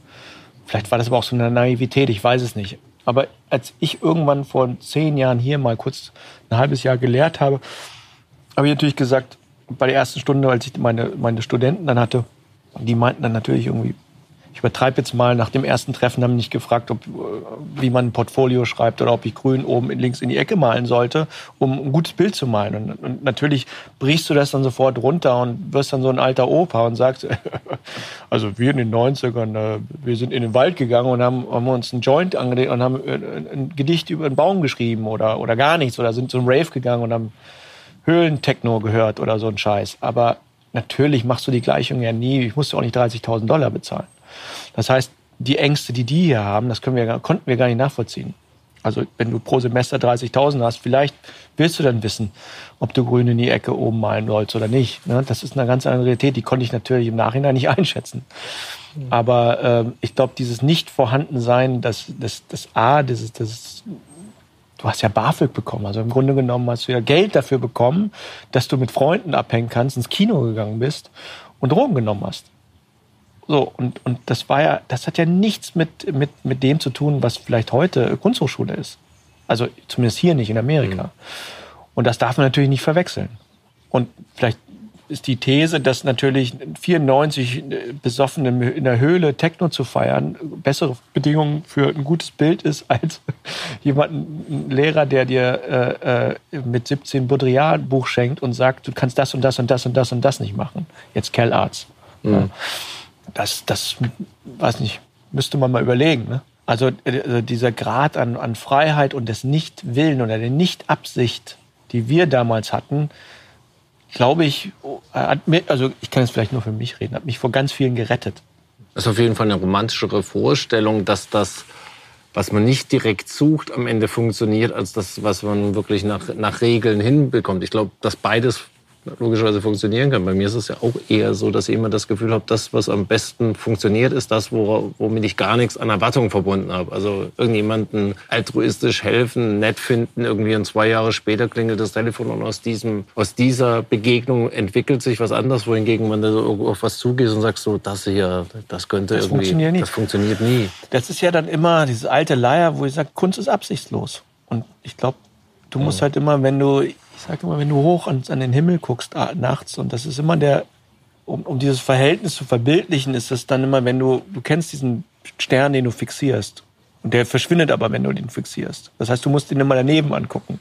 Vielleicht war das aber auch so eine Naivität, ich weiß es nicht. Aber als ich irgendwann vor zehn Jahren hier mal kurz ein halbes Jahr gelehrt habe, habe ich natürlich gesagt, bei der ersten Stunde, als ich meine, meine Studenten dann hatte, die meinten dann natürlich irgendwie, ich übertreibe jetzt mal, nach dem ersten Treffen haben mich gefragt, ob, äh, wie man ein Portfolio schreibt oder ob ich grün oben links in die Ecke malen sollte, um ein gutes Bild zu malen. Und, und natürlich brichst du das dann sofort runter und wirst dann so ein alter Opa und sagst, also wir in den 90ern, äh, wir sind in den Wald gegangen und haben, haben uns einen Joint angelegt und haben äh, ein Gedicht über einen Baum geschrieben oder, oder gar nichts oder sind zum Rave gegangen und haben Höhlentechno gehört oder so ein Scheiß. Aber natürlich machst du die Gleichung ja nie. Ich musste auch nicht 30.000 Dollar bezahlen. Das heißt, die Ängste, die die hier haben, das können wir, konnten wir gar nicht nachvollziehen. Also wenn du pro Semester 30.000 hast, vielleicht willst du dann wissen, ob du grün in die Ecke oben malen sollst oder nicht. Ne? Das ist eine ganz andere Realität, die konnte ich natürlich im Nachhinein nicht einschätzen. Aber äh, ich glaube, dieses Nicht-Vorhandensein, das, das, das A, das, das, du hast ja BAföG bekommen. Also im Grunde genommen hast du ja Geld dafür bekommen, dass du mit Freunden abhängen kannst, ins Kino gegangen bist und Drogen genommen hast. So, und, und das war ja, das hat ja nichts mit, mit, mit dem zu tun, was vielleicht heute Kunsthochschule ist. Also zumindest hier nicht in Amerika. Mhm. Und das darf man natürlich nicht verwechseln. Und vielleicht ist die These, dass natürlich 94 besoffen in der Höhle Techno zu feiern bessere Bedingungen für ein gutes Bild ist als jemanden, ein Lehrer, der dir äh, äh mit 17 Baudrillard Buch schenkt und sagt, du kannst das und das und das und das und das nicht machen. Jetzt Cal Arts. Mhm. Ja das, das, weiß nicht, müsste man mal überlegen. Ne? Also, also dieser Grad an, an Freiheit und des Nichtwillen oder der Nichtabsicht, die wir damals hatten, glaube ich, hat mir, also ich kann jetzt vielleicht nur für mich reden, hat mich vor ganz vielen gerettet. Das ist auf jeden Fall eine romantischere Vorstellung, dass das, was man nicht direkt sucht, am Ende funktioniert, als das, was man wirklich nach, nach Regeln hinbekommt. Ich glaube, dass beides logischerweise funktionieren kann. Bei mir ist es ja auch eher so, dass ich immer das Gefühl habe, das, was am besten funktioniert, ist das, womit ich gar nichts an Erwartungen verbunden habe. Also irgendjemanden altruistisch helfen, nett finden, irgendwie und zwei Jahre später klingelt das Telefon und aus, diesem, aus dieser Begegnung entwickelt sich was anderes, wohingegen man da so auf was zugeht und sagt so, das hier, das könnte das irgendwie, funktioniert nie. das funktioniert nie. Das ist ja dann immer dieses alte Leier, wo ich sage, Kunst ist absichtslos. Und ich glaube, du musst ja. halt immer, wenn du sage immer, wenn du hoch an, an, den Himmel guckst ah, nachts, und das ist immer der, um, um dieses Verhältnis zu verbildlichen, ist es dann immer, wenn du, du kennst diesen Stern, den du fixierst. Und der verschwindet aber, wenn du den fixierst. Das heißt, du musst ihn immer daneben angucken.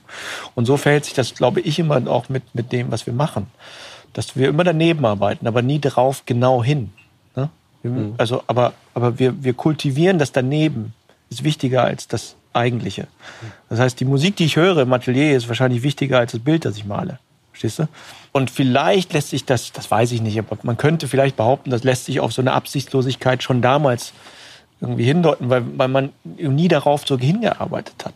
Und so verhält sich das, glaube ich, immer auch mit, mit dem, was wir machen. Dass wir immer daneben arbeiten, aber nie darauf genau hin. Ne? Mhm. Also, aber, aber wir, wir kultivieren das daneben. Ist wichtiger als das Eigentliche. Das heißt, die Musik, die ich höre im Atelier, ist wahrscheinlich wichtiger als das Bild, das ich male. Verstehst du? Und vielleicht lässt sich das, das weiß ich nicht, aber man könnte vielleicht behaupten, das lässt sich auf so eine Absichtslosigkeit schon damals irgendwie hindeuten, weil, weil man nie darauf so hingearbeitet hat.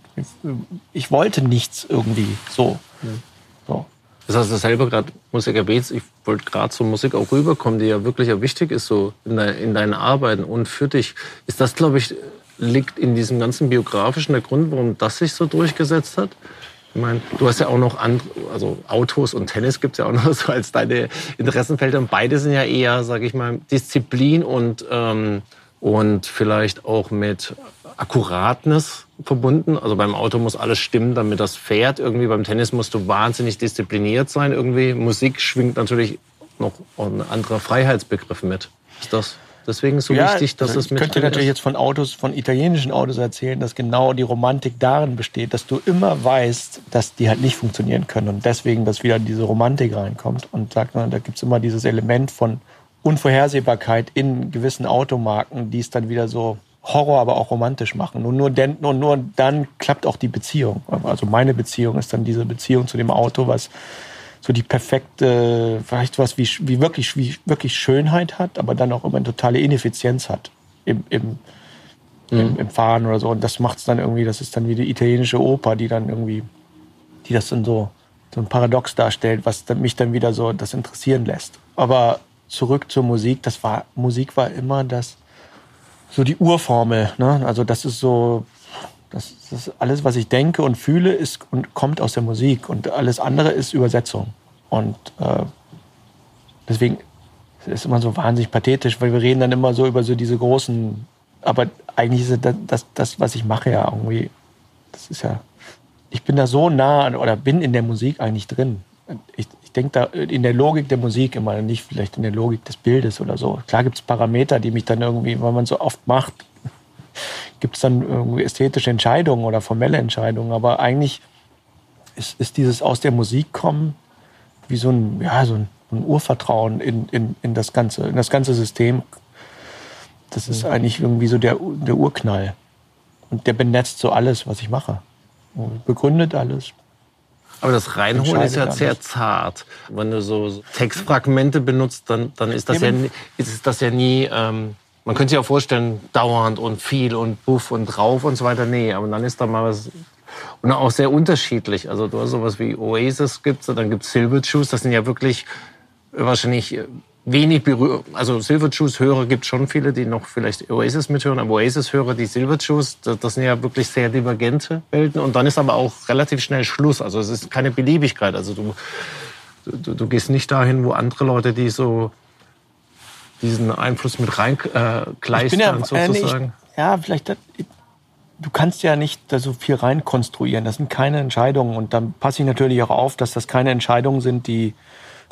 Ich, wollte nichts irgendwie so. so. Das heißt, das selber gerade Musik erwähnt, ich wollte gerade zur Musik auch rüberkommen, die ja wirklich wichtig ist so in, de, in deinen Arbeiten und für dich. Ist das, glaube ich, liegt in diesem ganzen biografischen der Grund, warum das sich so durchgesetzt hat? Ich meine, du hast ja auch noch andere, also Autos und Tennis gibt es ja auch noch so als deine Interessenfelder. Und beide sind ja eher, sage ich mal, Disziplin und, ähm, und vielleicht auch mit Akkuratness verbunden. Also beim Auto muss alles stimmen, damit das fährt. Irgendwie beim Tennis musst du wahnsinnig diszipliniert sein. Irgendwie Musik schwingt natürlich noch ein anderer Freiheitsbegriff mit. Ist das? Deswegen ist so ja, wichtig, dass es mit. Ich könnte natürlich jetzt von Autos, von italienischen Autos erzählen, dass genau die Romantik darin besteht, dass du immer weißt, dass die halt nicht funktionieren können und deswegen, dass wieder diese Romantik reinkommt und sagt man, da gibt's immer dieses Element von Unvorhersehbarkeit in gewissen Automarken, die es dann wieder so Horror, aber auch romantisch machen. Und nur, denn, nur, nur dann klappt auch die Beziehung. Also meine Beziehung ist dann diese Beziehung zu dem Auto, was so die perfekte, vielleicht was wie, wie wirklich, wie wirklich Schönheit hat, aber dann auch immer eine totale Ineffizienz hat im, im, mhm. im, im Fahren oder so. Und das macht es dann irgendwie, das ist dann wie die italienische Oper, die dann irgendwie, die das dann so, so ein Paradox darstellt, was dann, mich dann wieder so das interessieren lässt. Aber zurück zur Musik, das war, Musik war immer das, so die Urformel. Ne? Also das ist so, das, das alles, was ich denke und fühle, ist und kommt aus der Musik und alles andere ist Übersetzung. Und äh, deswegen ist es immer so wahnsinnig pathetisch, weil wir reden dann immer so über so diese großen, aber eigentlich ist das, das, das was ich mache ja irgendwie, das ist ja, ich bin da so nah oder bin in der Musik eigentlich drin. Ich, ich denke da in der Logik der Musik immer, nicht vielleicht in der Logik des Bildes oder so. Klar gibt es Parameter, die mich dann irgendwie, weil man so oft macht, gibt es dann irgendwie ästhetische Entscheidungen oder formelle Entscheidungen. Aber eigentlich ist, ist dieses aus der Musik kommen wie so ein, ja, so ein, ein Urvertrauen in, in, in, das ganze, in das ganze System. Das ist mhm. eigentlich irgendwie so der, der Urknall. Und der benetzt so alles, was ich mache. Und begründet alles. Aber das Reinholen ist ja sehr zart. Wenn du so Textfragmente benutzt, dann, dann ist, das ja, ist das ja nie ähm, man könnte sich auch vorstellen, dauernd und viel und buff und drauf und so weiter. Nee, aber dann ist da mal was. Und auch sehr unterschiedlich. Also du hast sowas wie Oasis gibt's, dann gibt's Silverjuice. Das sind ja wirklich wahrscheinlich wenig berührt. Also Silverjuice-Hörer gibt schon viele, die noch vielleicht Oasis mithören, aber Oasis-Hörer, die Silverjuice, das sind ja wirklich sehr divergente Welten. Und dann ist aber auch relativ schnell Schluss. Also es ist keine Beliebigkeit. Also du, du, du gehst nicht dahin, wo andere Leute, die so diesen Einfluss mit reinkleistern äh, ja, sozusagen? Äh, ich, ja, vielleicht, du kannst ja nicht da so viel reinkonstruieren. Das sind keine Entscheidungen. Und dann passe ich natürlich auch auf, dass das keine Entscheidungen sind, die,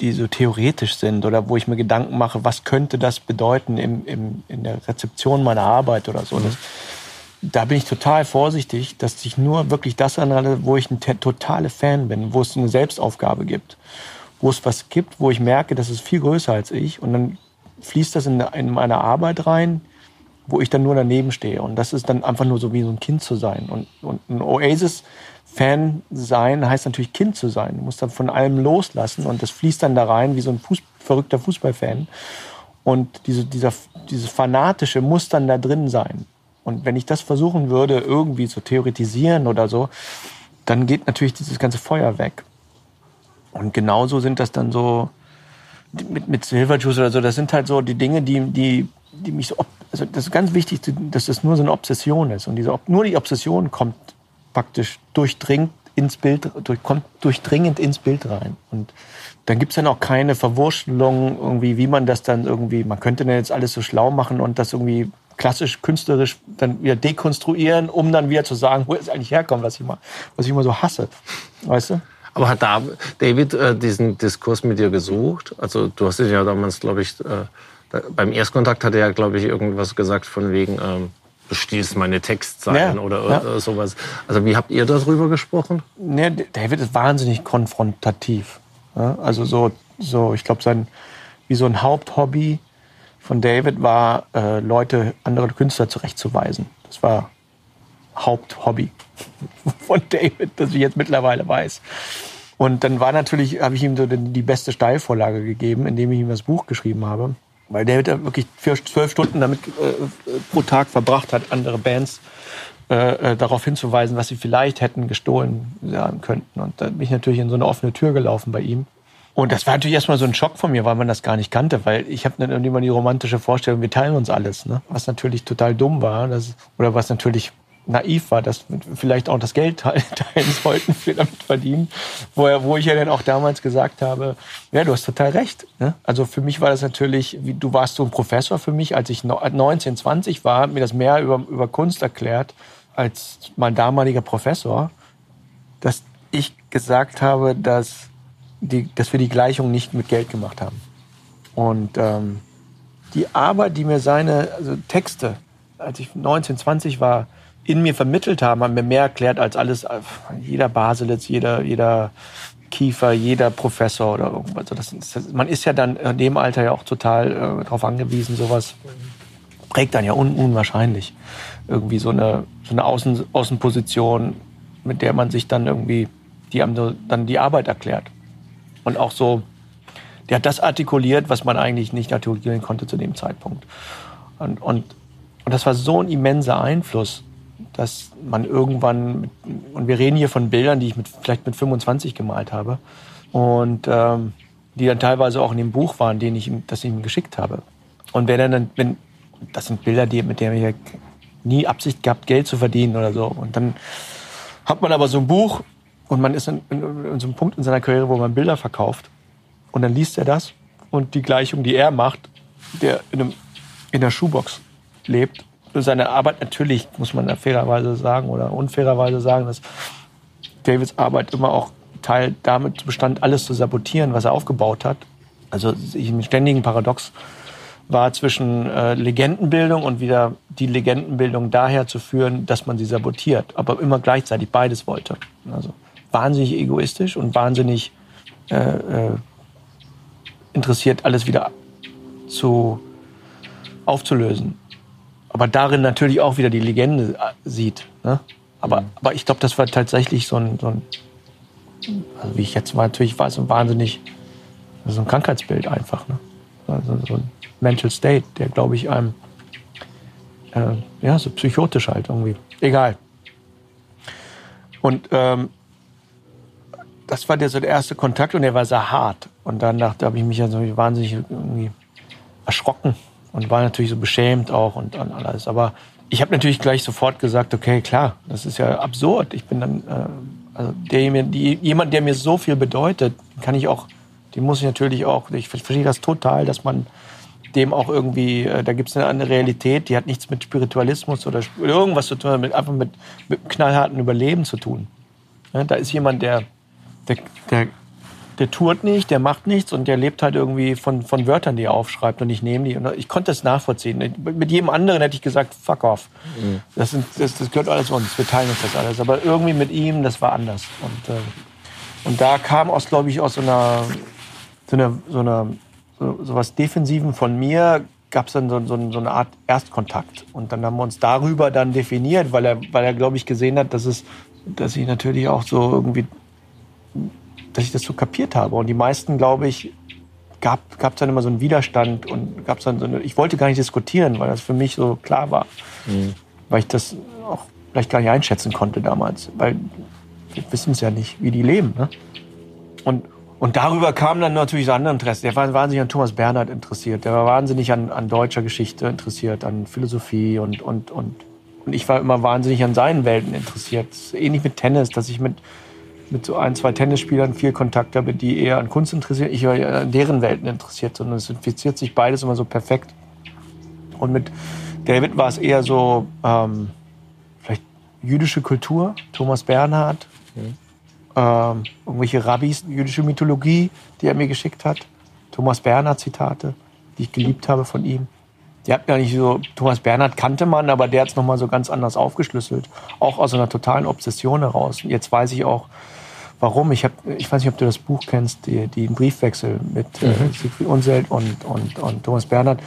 die so theoretisch sind oder wo ich mir Gedanken mache, was könnte das bedeuten im, im, in der Rezeption meiner Arbeit oder so. Mhm. Das, da bin ich total vorsichtig, dass ich nur wirklich das anhalte, wo ich ein totale Fan bin, wo es eine Selbstaufgabe gibt, wo es was gibt, wo ich merke, das ist viel größer als ich und dann fließt das in, in meine Arbeit rein, wo ich dann nur daneben stehe. Und das ist dann einfach nur so wie so ein Kind zu sein. Und, und ein Oasis-Fan sein heißt natürlich Kind zu sein. Du musst dann von allem loslassen und das fließt dann da rein wie so ein Fuß, verrückter Fußballfan. Und diese, dieser, dieses Fanatische muss dann da drin sein. Und wenn ich das versuchen würde, irgendwie zu theoretisieren oder so, dann geht natürlich dieses ganze Feuer weg. Und genauso sind das dann so mit, mit Silverjuice oder so, das sind halt so die Dinge, die, die, die mich so, also das ist ganz wichtig, dass das nur so eine Obsession ist. Und diese, nur die Obsession kommt praktisch durchdringt ins Bild, durch, kommt durchdringend ins Bild rein. Und dann gibt's dann auch keine Verwurschtelung, irgendwie, wie man das dann irgendwie, man könnte dann jetzt alles so schlau machen und das irgendwie klassisch künstlerisch dann wieder dekonstruieren, um dann wieder zu sagen, wo es eigentlich herkommt, was ich mal, was ich immer so hasse. Weißt du? Aber hat David äh, diesen Diskurs mit dir gesucht? Also du hast dich ja damals, glaube ich, äh, da, beim Erstkontakt hat er ja, glaube ich, irgendwas gesagt von wegen, ähm, du stiehlst meine Textzeilen ja, oder ja. Äh, sowas. Also wie habt ihr darüber gesprochen? Nee, David ist wahnsinnig konfrontativ. Ja? Also so, so ich glaube, sein wie so ein Haupthobby von David war, äh, Leute, andere Künstler zurechtzuweisen. Das war Haupthobby von David, das ich jetzt mittlerweile weiß. Und dann war natürlich, habe ich ihm so die beste Steilvorlage gegeben, indem ich ihm das Buch geschrieben habe. Weil David wirklich zwölf Stunden damit äh, pro Tag verbracht hat, andere Bands äh, äh, darauf hinzuweisen, was sie vielleicht hätten gestohlen sein könnten. Und da bin ich natürlich in so eine offene Tür gelaufen bei ihm. Und das war natürlich erstmal so ein Schock von mir, weil man das gar nicht kannte, weil ich habe dann immer die romantische Vorstellung, wir teilen uns alles, ne? was natürlich total dumm war, das, oder was natürlich naiv war, dass vielleicht auch das Geld teilen sollten, wir damit verdienen. Wo, wo ich ja dann auch damals gesagt habe, ja, du hast total recht. Ne? Also für mich war das natürlich, du warst so ein Professor für mich, als ich 19, 20 war, mir das mehr über, über Kunst erklärt als mein damaliger Professor, dass ich gesagt habe, dass, die, dass wir die Gleichung nicht mit Geld gemacht haben. Und ähm, die Arbeit, die mir seine also Texte, als ich 19, 20 war, in mir vermittelt haben, haben mir mehr erklärt als alles, jeder Baselitz, jeder, jeder Kiefer, jeder Professor oder irgendwas. Also das, das, man ist ja dann in dem Alter ja auch total äh, darauf angewiesen, sowas prägt dann ja un, unwahrscheinlich. Irgendwie so eine, so eine Außen, Außenposition, mit der man sich dann irgendwie, die einem dann die Arbeit erklärt. Und auch so, der hat das artikuliert, was man eigentlich nicht artikulieren konnte zu dem Zeitpunkt. Und, und, und das war so ein immenser Einfluss, dass man irgendwann, und wir reden hier von Bildern, die ich mit, vielleicht mit 25 gemalt habe, und ähm, die dann teilweise auch in dem Buch waren, den ich das ich ihm geschickt habe. Und wenn dann, wenn, das sind Bilder, die, mit denen ich nie Absicht gehabt, Geld zu verdienen oder so. Und dann hat man aber so ein Buch und man ist in, in, in so einem Punkt in seiner Karriere, wo man Bilder verkauft. Und dann liest er das und die Gleichung, die er macht, der in, einem, in der Schuhbox lebt. Seine Arbeit natürlich, muss man fairerweise sagen oder unfairerweise sagen, dass Davids Arbeit immer auch Teil damit bestand, alles zu sabotieren, was er aufgebaut hat. Also ich im ständigen Paradox war zwischen äh, Legendenbildung und wieder die Legendenbildung daher zu führen, dass man sie sabotiert, aber immer gleichzeitig beides wollte. Also wahnsinnig egoistisch und wahnsinnig äh, äh, interessiert, alles wieder zu aufzulösen. Aber darin natürlich auch wieder die Legende äh, sieht. Ne? Aber, mhm. aber ich glaube, das war tatsächlich so ein, so ein also wie ich jetzt mal natürlich weiß, so ein wahnsinnig, so ein Krankheitsbild einfach. Ne? Also so ein Mental State, der, glaube ich, einem, äh, ja, so psychotisch halt irgendwie. Egal. Und ähm, das war der, so der erste Kontakt und der war sehr hart. Und danach da habe ich mich ja so wahnsinnig irgendwie erschrocken und war natürlich so beschämt auch und, und alles. Aber ich habe natürlich gleich sofort gesagt, okay, klar, das ist ja absurd. Ich bin dann, äh, also der, die, jemand, der mir so viel bedeutet, kann ich auch, den muss ich natürlich auch, ich verstehe das total, dass man dem auch irgendwie, äh, da gibt es eine andere Realität, die hat nichts mit Spiritualismus oder irgendwas zu tun, mit, einfach mit, mit knallharten Überleben zu tun. Ja, da ist jemand, der, der, der, der tourt nicht, der macht nichts und der lebt halt irgendwie von, von Wörtern, die er aufschreibt und ich nehme die. Und ich konnte das nachvollziehen. Mit jedem anderen hätte ich gesagt, fuck off. Mhm. Das, sind, das, das gehört alles uns, wir teilen uns das alles. Aber irgendwie mit ihm, das war anders. Und, äh, und da kam aus, glaube ich, aus so einer, so einer, so einer so, so was Defensiven von mir gab es dann so, so, so, eine Art Erstkontakt. Und dann haben wir uns darüber dann definiert, weil er, weil er glaube ich, gesehen hat, dass, es, dass ich natürlich auch so irgendwie, dass ich das so kapiert habe. Und die meisten, glaube ich, gab es dann immer so einen Widerstand und gab dann so eine, ich wollte gar nicht diskutieren, weil das für mich so klar war. Mhm. Weil ich das auch vielleicht gar nicht einschätzen konnte damals. Weil wir wissen es ja nicht, wie die leben. Ne? Und, und darüber kam dann natürlich so andere Interesse. Der war wahnsinnig an Thomas Bernhard interessiert. Der war wahnsinnig an, an deutscher Geschichte interessiert, an Philosophie und, und, und, und ich war immer wahnsinnig an seinen Welten interessiert. Ähnlich mit Tennis, dass ich mit, mit so ein, zwei Tennisspielern viel Kontakt habe, die eher an Kunst interessiert. Ich war an deren Welten interessiert, sondern es infiziert sich beides immer so perfekt. Und mit David war es eher so, ähm, vielleicht jüdische Kultur, Thomas Bernhard. Mhm ähm, irgendwelche Rabbis, jüdische Mythologie, die er mir geschickt hat. Thomas Bernhard Zitate, die ich geliebt habe von ihm. Die hat gar nicht so, Thomas Bernhard kannte man, aber der hat es nochmal so ganz anders aufgeschlüsselt. Auch aus einer totalen Obsession heraus. Jetzt weiß ich auch, warum. Ich, hab, ich weiß nicht, ob du das Buch kennst, die, die Briefwechsel mit äh, mhm. äh, Siegfried Unselt und, und, und Thomas Bernhard.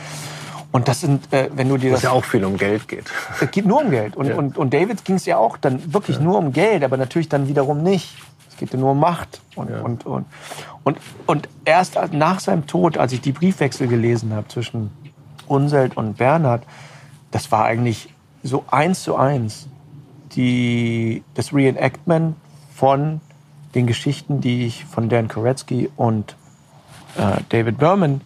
Und das sind, äh, wenn du dir das. Was ja auch viel um Geld geht. Es geht nur um Geld. Und, ja. und, und David ging es ja auch dann wirklich ja. nur um Geld, aber natürlich dann wiederum nicht. Es geht ja nur um Macht. Und, ja. und, und, und, und erst nach seinem Tod, als ich die Briefwechsel gelesen habe zwischen Unselt und Bernhard, das war eigentlich so eins zu eins die, das Reenactment von den Geschichten, die ich von Dan Koretsky und äh, David Berman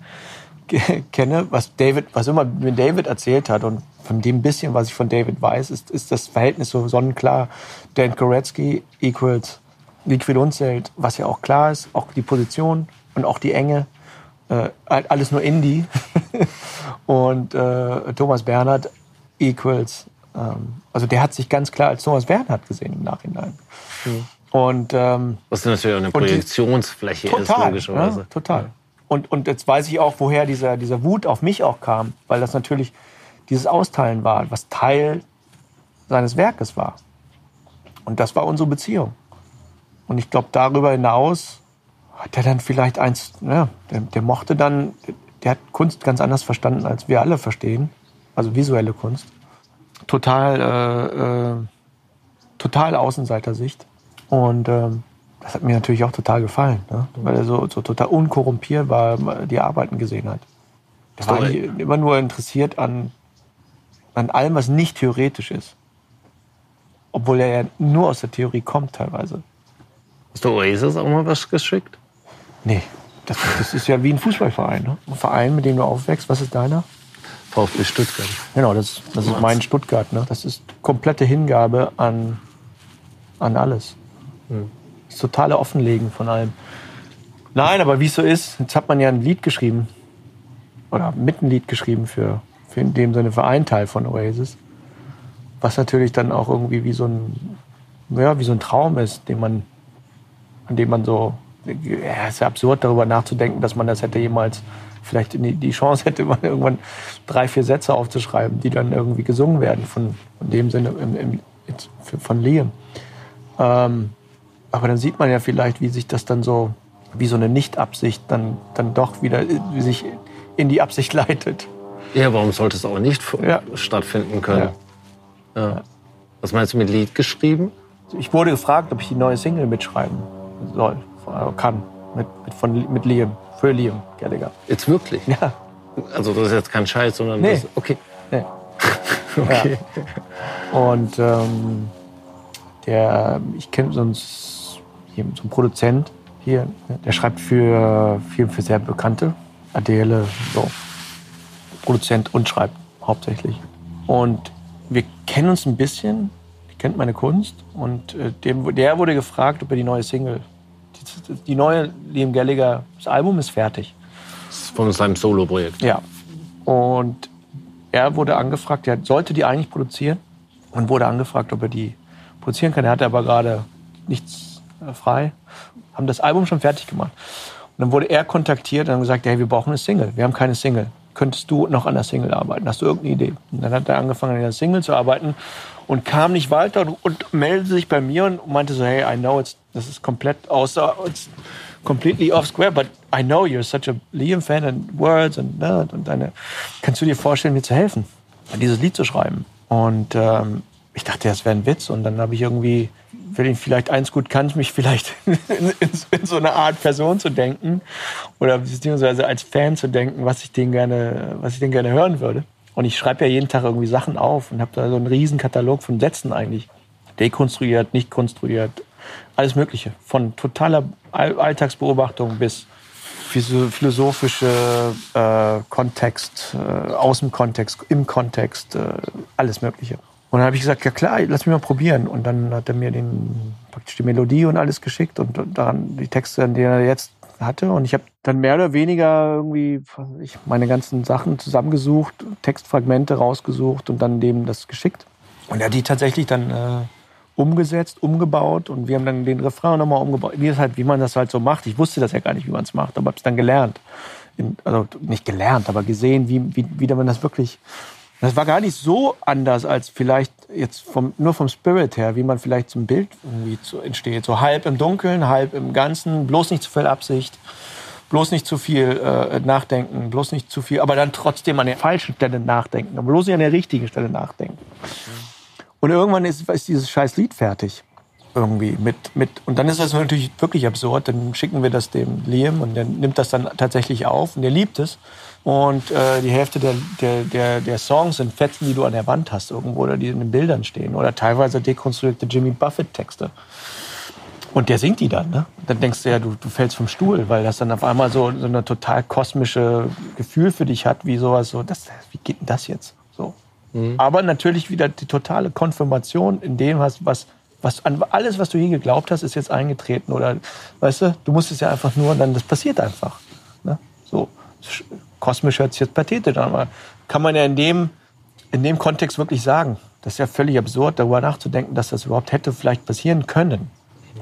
kenne, was David, was immer mir David erzählt hat und von dem bisschen, was ich von David weiß, ist, ist das Verhältnis so sonnenklar. Dan Koretsky equals Liquidunzelt, was ja auch klar ist, auch die Position und auch die Enge, äh, alles nur Indie. und äh, Thomas Bernhard equals, ähm, also der hat sich ganz klar als Thomas Bernhard gesehen im Nachhinein. Mhm. Und, ähm, was natürlich auch eine Projektionsfläche total, ist, logischerweise. Ja, total. Und, und jetzt weiß ich auch, woher dieser, dieser Wut auf mich auch kam, weil das natürlich dieses Austeilen war, was Teil seines Werkes war. Und das war unsere Beziehung. Und ich glaube, darüber hinaus hat er dann vielleicht eins, ja, der, der, mochte dann, der hat Kunst ganz anders verstanden, als wir alle verstehen. Also visuelle Kunst. Total, äh, äh, total Außenseitersicht. Und ähm, das hat mir natürlich auch total gefallen, ne? weil er so, so total unkorrumpierbar die Arbeiten gesehen hat. Er war immer nur interessiert an, an allem, was nicht theoretisch ist. Obwohl er ja nur aus der Theorie kommt teilweise. Hast du Oasis auch mal was geschickt? Nee, das, das ist ja wie ein Fußballverein. Ne? Ein Verein, mit dem du aufwächst. Was ist deiner? VfB Stuttgart. Genau, das, das ist mein Stuttgart. Ne? Das ist komplette Hingabe an, an alles. Das totale Offenlegen von allem. Nein, aber wie es so ist, jetzt hat man ja ein Lied geschrieben. Oder mit ein Lied geschrieben für, für in dem Sinne für einen Teil von Oasis. Was natürlich dann auch irgendwie wie so ein, ja, wie so ein Traum ist, den man, an dem man so, ja, es ist ja absurd darüber nachzudenken, dass man das hätte jemals vielleicht die, Chance hätte, mal irgendwann drei, vier Sätze aufzuschreiben, die dann irgendwie gesungen werden, von, in dem Sinne im, im, von Liam. Ähm, aber dann sieht man ja vielleicht, wie sich das dann so, wie so eine Nicht-Absicht dann, dann doch wieder wie sich in die Absicht leitet. Ja, warum sollte es auch nicht ja. stattfinden können? Ja. Ja. Was meinst du mit Lied geschrieben? Ich wurde gefragt, ob ich die neue Single mitschreiben soll, kann, mit, mit, von, mit Liam. Für Liam Gallagher. Jetzt wirklich? Ja. Also das ist jetzt kein Scheiß, sondern nee. das, okay. Nee. okay. Ja. Und ähm, der, ich kenne so einen, so einen Produzent hier, der schreibt für, für, für sehr bekannte Adele, so Produzent und schreibt hauptsächlich. Und wir kennen uns ein bisschen, ich kennt meine Kunst und äh, dem, der wurde gefragt, ob er die neue Single die neue Liam Gallagher, das Album ist fertig. Das ist von seinem Solo-Projekt. Ja. Und er wurde angefragt, er sollte die eigentlich produzieren und wurde angefragt, ob er die produzieren kann. Er hatte aber gerade nichts äh, frei. Haben das Album schon fertig gemacht. Und dann wurde er kontaktiert und haben gesagt, hey, wir brauchen eine Single. Wir haben keine Single. Könntest du noch an der Single arbeiten? Hast du irgendeine Idee? Und dann hat er angefangen, an der Single zu arbeiten und kam nicht weiter und, und meldete sich bei mir und meinte so, hey, I know it's, das ist komplett außer, it's completely off square, but I know you're such a Liam fan and words and, ne, und deine, kannst du dir vorstellen, mir zu helfen, dieses Lied zu schreiben? Und ähm, ich dachte, das wäre ein Witz und dann habe ich irgendwie, wenn ich vielleicht eins gut kann, mich vielleicht in, in, in, so eine Art Person zu denken oder beziehungsweise als Fan zu denken, was ich den gerne, was ich den gerne hören würde. Und ich schreibe ja jeden Tag irgendwie Sachen auf und habe da so einen riesen Katalog von Sätzen eigentlich. Dekonstruiert, nicht konstruiert, alles Mögliche. Von totaler Alltagsbeobachtung bis philosophische äh, Kontext, äh, aus dem Kontext, im Kontext, äh, alles Mögliche. Und dann habe ich gesagt, ja klar, lass mich mal probieren. Und dann hat er mir den, praktisch die Melodie und alles geschickt und daran die Texte, denen er jetzt hatte. Und ich habe dann mehr oder weniger irgendwie ich meine ganzen Sachen zusammengesucht, Textfragmente rausgesucht und dann dem das geschickt. Und er hat die tatsächlich dann äh, umgesetzt, umgebaut und wir haben dann den Refrain nochmal umgebaut. Wie, das halt, wie man das halt so macht. Ich wusste das ja gar nicht, wie man es macht, aber habe es dann gelernt. In, also nicht gelernt, aber gesehen, wie, wie, wie man das wirklich das war gar nicht so anders als vielleicht jetzt vom, nur vom Spirit her, wie man vielleicht zum Bild irgendwie zu, entsteht. So halb im Dunkeln, halb im Ganzen, bloß nicht zu viel Absicht, bloß nicht zu viel äh, nachdenken, bloß nicht zu viel, aber dann trotzdem an der falschen Stelle nachdenken, aber bloß nicht an der richtigen Stelle nachdenken. Und irgendwann ist, ist dieses scheiß Lied fertig. Irgendwie mit, mit, und dann ist das natürlich wirklich absurd. Dann schicken wir das dem Liam und der nimmt das dann tatsächlich auf und der liebt es. Und äh, die Hälfte der, der, der, der Songs sind Fetzen, die du an der Wand hast irgendwo oder die in den Bildern stehen. Oder teilweise dekonstruierte Jimmy Buffett-Texte. Und der singt die dann. Ne? Dann denkst du ja, du, du fällst vom Stuhl, weil das dann auf einmal so, so eine total kosmische Gefühl für dich hat, wie sowas so, das, wie geht denn das jetzt? So. Mhm. Aber natürlich wieder die totale Konfirmation in dem, was, was, was an alles, was du je geglaubt hast, ist jetzt eingetreten. Oder weißt du, du musst es ja einfach nur, dann das passiert einfach. Ne? So kosmisch hört sich jetzt pathetisch an, aber kann man ja in dem, in dem Kontext wirklich sagen. Das ist ja völlig absurd, darüber nachzudenken, dass das überhaupt hätte vielleicht passieren können.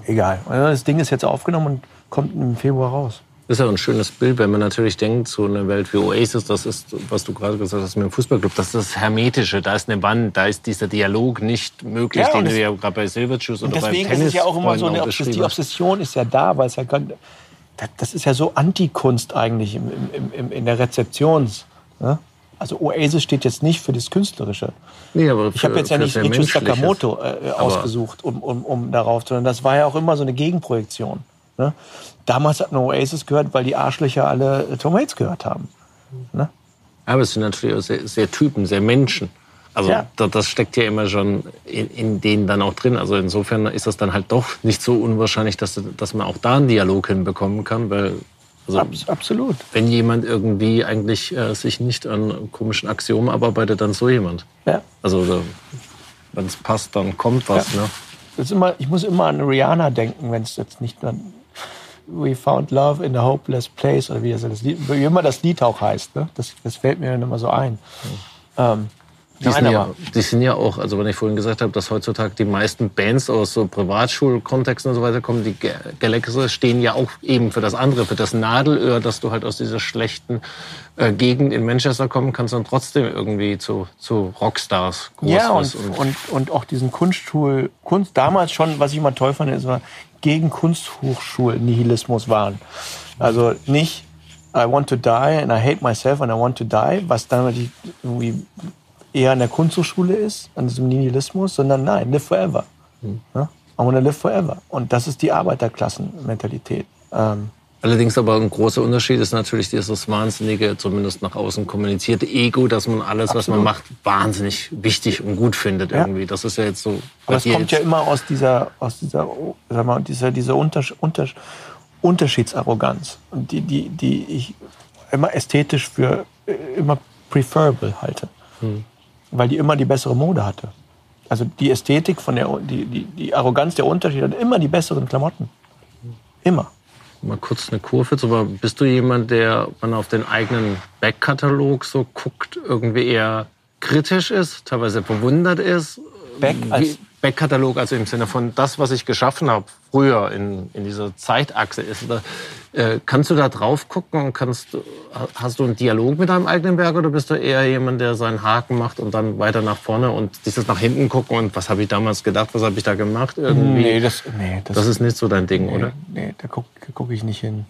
Egal. Das Ding ist jetzt aufgenommen und kommt im Februar raus. Das ist ja ein schönes Bild, wenn man natürlich denkt, so eine Welt wie Oasis, das ist, was du gerade gesagt hast mit dem Fußballclub, das ist das Hermetische, da ist eine Wand, da ist dieser Dialog nicht möglich, ja, den du ja gerade bei Silverjuice oder beim Tennis ist es ja auch immer so eine Obsession, die Obsession ist ja da, weil es ja das ist ja so Antikunst eigentlich im, im, im, in der Rezeptions. Ne? Also Oasis steht jetzt nicht für das Künstlerische. Nee, aber ich habe jetzt ja nicht Richard Sakamoto äh, ausgesucht, um, um, um darauf, sondern das war ja auch immer so eine Gegenprojektion. Ne? Damals hat man Oasis gehört, weil die Arschlöcher alle Tom Waits gehört haben. Ne? Aber es sind natürlich auch sehr, sehr Typen, sehr Menschen. Also ja. das, das, steckt ja immer schon in, in, denen dann auch drin. Also insofern ist das dann halt doch nicht so unwahrscheinlich, dass, dass man auch da einen Dialog hinbekommen kann, weil also, Abs absolut. Wenn jemand irgendwie eigentlich äh, sich nicht an komischen Axiomen abarbeitet, dann so jemand. Ja. Also wenn es passt, dann kommt was. Ja. Ne? Das ist immer, ich muss immer an Rihanna denken, wenn es jetzt nicht nur We found love in a hopeless place oder wie, das wie immer das Lied auch heißt. Ne? Das, das fällt mir dann immer so ein. Mhm. Ähm, die, sind ja, die sind ja auch, also wenn ich vorhin gesagt habe, dass heutzutage die meisten Bands aus so Privatschulkontexten und so weiter kommen, die Galaxy stehen ja auch eben für das andere, für das Nadelöhr, dass du halt aus dieser schlechten äh, Gegend in Manchester kommen kannst und trotzdem irgendwie zu, zu Rockstars groß Ja, und, und, und, und, auch diesen Kunstschul, Kunst, damals schon, was ich immer toll fand, ist, war gegen Kunsthochschul-Nihilismus waren. Also nicht I want to die and I hate myself and I want to die, was dann natürlich irgendwie eher an der Kunsthochschule ist, an diesem Nihilismus, sondern nein, live forever. Mhm. Ja? I want to live forever. Und das ist die Arbeiterklassenmentalität. Ähm, Allerdings aber ein großer Unterschied ist natürlich dieses wahnsinnige, zumindest nach außen kommunizierte Ego, dass man alles, Absolut. was man macht, wahnsinnig wichtig und gut findet irgendwie. Ja. Das ist ja jetzt so. Aber es kommt ja immer aus dieser, aus dieser, sag mal, dieser, dieser Unters Unter Unterschiedsarroganz, die, die, die ich immer ästhetisch für äh, immer preferable halte. Hm weil die immer die bessere Mode hatte. Also die Ästhetik von der, die, die, die Arroganz der Unterschiede hat immer die besseren Klamotten. Immer. Mal kurz eine Kurve, aber bist du jemand, der man auf den eigenen Backkatalog so guckt, irgendwie eher kritisch ist, teilweise verwundert ist? Back als Backkatalog, also im Sinne von das, was ich geschaffen habe früher in, in dieser Zeitachse ist. Äh, kannst du da drauf gucken und kannst, hast du einen Dialog mit deinem eigenen Werk oder bist du eher jemand, der seinen Haken macht und dann weiter nach vorne und dieses nach hinten gucken und was habe ich damals gedacht, was habe ich da gemacht? Irgendwie? Nee, das, nee, das, das ist nicht so dein Ding, nee, oder? Nee, da gucke guck ich nicht hin.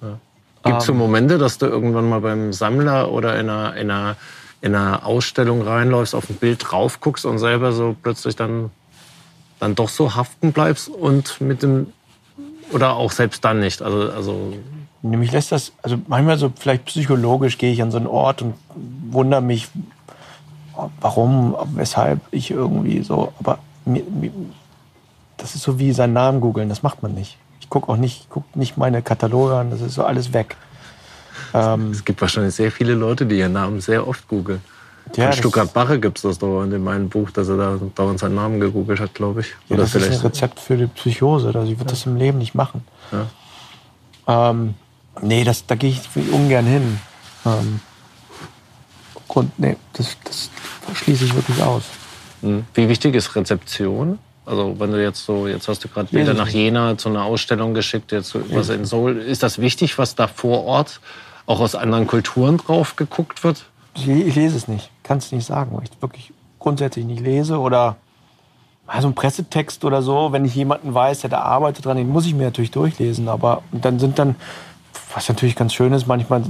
Ja. Gibt es so ähm. Momente, dass du irgendwann mal beim Sammler oder in einer, in einer, in einer Ausstellung reinläufst, auf ein Bild drauf guckst und selber so plötzlich dann dann doch so haften bleibst und mit dem oder auch selbst dann nicht. Also, also mich lässt das, also manchmal so vielleicht psychologisch gehe ich an so einen Ort und wundere mich, warum, weshalb ich irgendwie so, aber mir, mir, das ist so wie seinen Namen googeln, das macht man nicht. Ich gucke auch nicht, guck nicht meine Kataloge an, das ist so alles weg. Ähm, es gibt wahrscheinlich sehr viele Leute, die ihren Namen sehr oft googeln. Ja, Von Stuttgart Bache gibt es das dauernd in meinem Buch, dass er da dauernd seinen Namen gegoogelt hat, glaube ich. Ja, das ist ein Rezept für die Psychose. Also ich würde ja. das im Leben nicht machen. Ja. Ähm, nee, das, da gehe ich ungern hin. Ähm, Grund, nee, das, das schließe ich wirklich aus. Hm. Wie wichtig ist Rezeption? Also wenn du jetzt so, jetzt hast du gerade wieder nach Jena zu einer Ausstellung geschickt, jetzt was in Seoul. Ist das wichtig, was da vor Ort auch aus anderen Kulturen drauf geguckt wird? Ich, ich lese es nicht, kann es nicht sagen, weil ich wirklich grundsätzlich nicht lese oder mal so ein Pressetext oder so, wenn ich jemanden weiß, der da arbeitet dran, den muss ich mir natürlich durchlesen. Aber dann sind dann, was natürlich ganz schön ist, manchmal,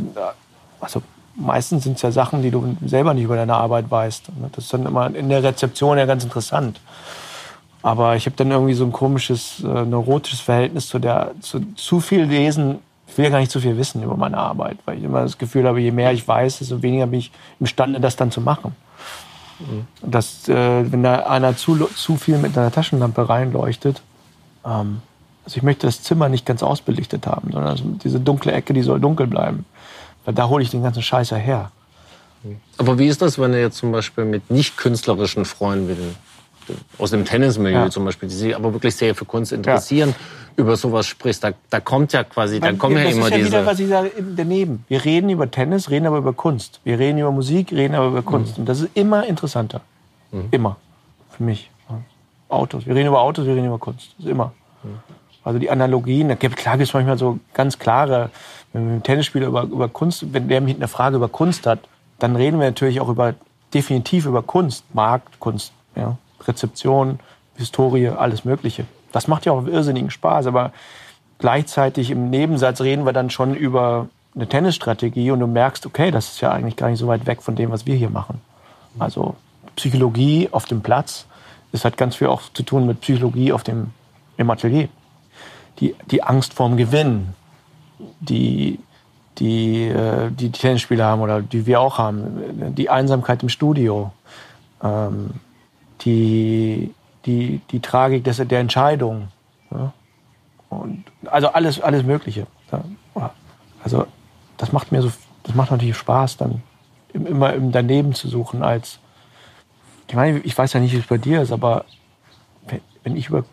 also meistens sind es ja Sachen, die du selber nicht über deine Arbeit weißt. Das ist dann immer in der Rezeption ja ganz interessant. Aber ich habe dann irgendwie so ein komisches, äh, neurotisches Verhältnis zu der, zu, zu viel Lesen ich will ja gar nicht zu viel wissen über meine Arbeit, weil ich immer das Gefühl habe, je mehr ich weiß, desto weniger bin ich imstande, das dann zu machen. Mhm. Dass, äh, wenn da einer zu, zu viel mit einer Taschenlampe reinleuchtet, ähm, also ich möchte das Zimmer nicht ganz ausbelichtet haben, sondern also diese dunkle Ecke, die soll dunkel bleiben. Weil da hole ich den ganzen Scheiß her. Aber wie ist das, wenn du jetzt zum Beispiel mit nicht künstlerischen Freunden aus dem Tennismilieu ja. zum Beispiel, die sich aber wirklich sehr für Kunst interessieren, ja. über sowas sprichst. Da, da kommt ja quasi, da kommen ja immer diese... Das ist ja wieder, was ich sage, daneben. Wir reden über Tennis, reden aber über Kunst. Wir reden über Musik, reden aber über Kunst. Mhm. Und das ist immer interessanter. Mhm. Immer. Für mich. Autos. Wir reden über Autos, wir reden über Kunst. Das ist immer. Mhm. Also die Analogien, da gibt, klar gibt es manchmal so ganz klare, wenn wir mit einem Tennisspieler über, über Kunst, wenn der mich eine Frage über Kunst hat, dann reden wir natürlich auch über, definitiv über Kunst, Markt, Kunst. Ja. Rezeption, Historie, alles Mögliche. Das macht ja auch irrsinnigen Spaß, aber gleichzeitig im Nebensatz reden wir dann schon über eine Tennisstrategie und du merkst, okay, das ist ja eigentlich gar nicht so weit weg von dem, was wir hier machen. Also Psychologie auf dem Platz, das hat ganz viel auch zu tun mit Psychologie auf dem, im Atelier. Die, die Angst vorm Gewinn, die, die, äh, die Tennisspieler haben oder die wir auch haben, die Einsamkeit im Studio, ähm, die, die, die Tragik des, der Entscheidung. Ja? Und also alles, alles Mögliche. Also das macht mir so, das macht natürlich Spaß, dann immer im Daneben zu suchen als, ich meine, ich weiß ja nicht, wie es bei dir ist, aber wenn ich über,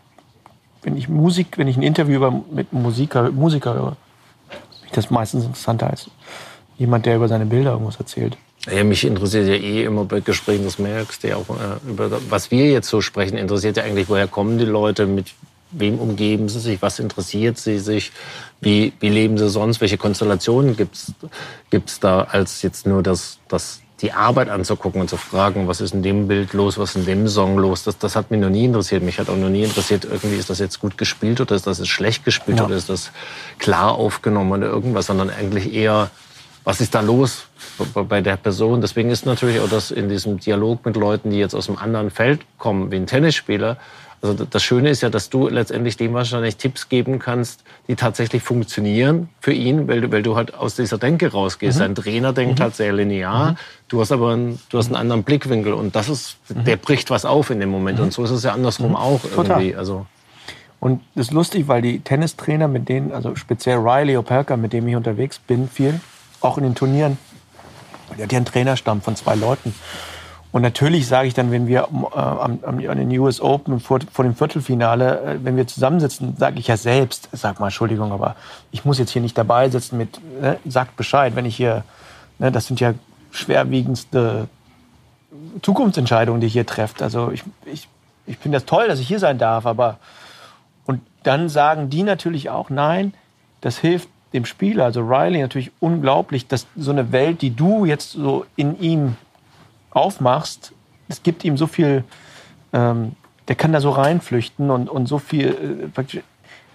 wenn ich Musik, wenn ich ein Interview über, mit Musiker, Musiker höre, finde ich das meistens interessanter als jemand, der über seine Bilder irgendwas erzählt. Ja, mich interessiert ja eh immer bei Gesprächen, das merkst du ja auch, äh, über was wir jetzt so sprechen, interessiert ja eigentlich, woher kommen die Leute, mit wem umgeben sie sich, was interessiert sie sich, wie, wie leben sie sonst, welche Konstellationen gibt's gibt's da, als jetzt nur das, das, die Arbeit anzugucken und zu fragen, was ist in dem Bild los, was ist in dem Song los. Das, das hat mich noch nie interessiert. Mich hat auch noch nie interessiert, irgendwie ist das jetzt gut gespielt oder ist das jetzt schlecht gespielt ja. oder ist das klar aufgenommen oder irgendwas, sondern eigentlich eher, was ist da los bei der Person. Deswegen ist natürlich auch das in diesem Dialog mit Leuten, die jetzt aus einem anderen Feld kommen, wie ein Tennisspieler, also das Schöne ist ja, dass du letztendlich dem wahrscheinlich Tipps geben kannst, die tatsächlich funktionieren für ihn, weil, weil du halt aus dieser Denke rausgehst. Mhm. Ein Trainer denkt mhm. halt sehr linear, mhm. du hast aber einen, du hast einen anderen Blickwinkel und das ist, mhm. der bricht was auf in dem Moment. Und so ist es ja andersrum mhm. auch Total. irgendwie. Also und das ist lustig, weil die Tennistrainer, mit denen, also speziell Riley Opelka, mit dem ich unterwegs bin, viel, auch in den Turnieren, der hat ja einen Trainerstamm von zwei Leuten. Und natürlich sage ich dann, wenn wir äh, am, an den US Open vor, vor dem Viertelfinale, äh, wenn wir zusammensitzen, sage ich ja selbst, sag mal, Entschuldigung, aber ich muss jetzt hier nicht dabei sitzen mit, ne, sagt Bescheid, wenn ich hier, ne, das sind ja schwerwiegendste Zukunftsentscheidungen, die hier trefft. Also ich, ich, ich finde das toll, dass ich hier sein darf, aber und dann sagen die natürlich auch, nein, das hilft dem Spieler, also Riley natürlich unglaublich, dass so eine Welt, die du jetzt so in ihm aufmachst, es gibt ihm so viel, ähm, der kann da so reinflüchten und, und so viel, äh,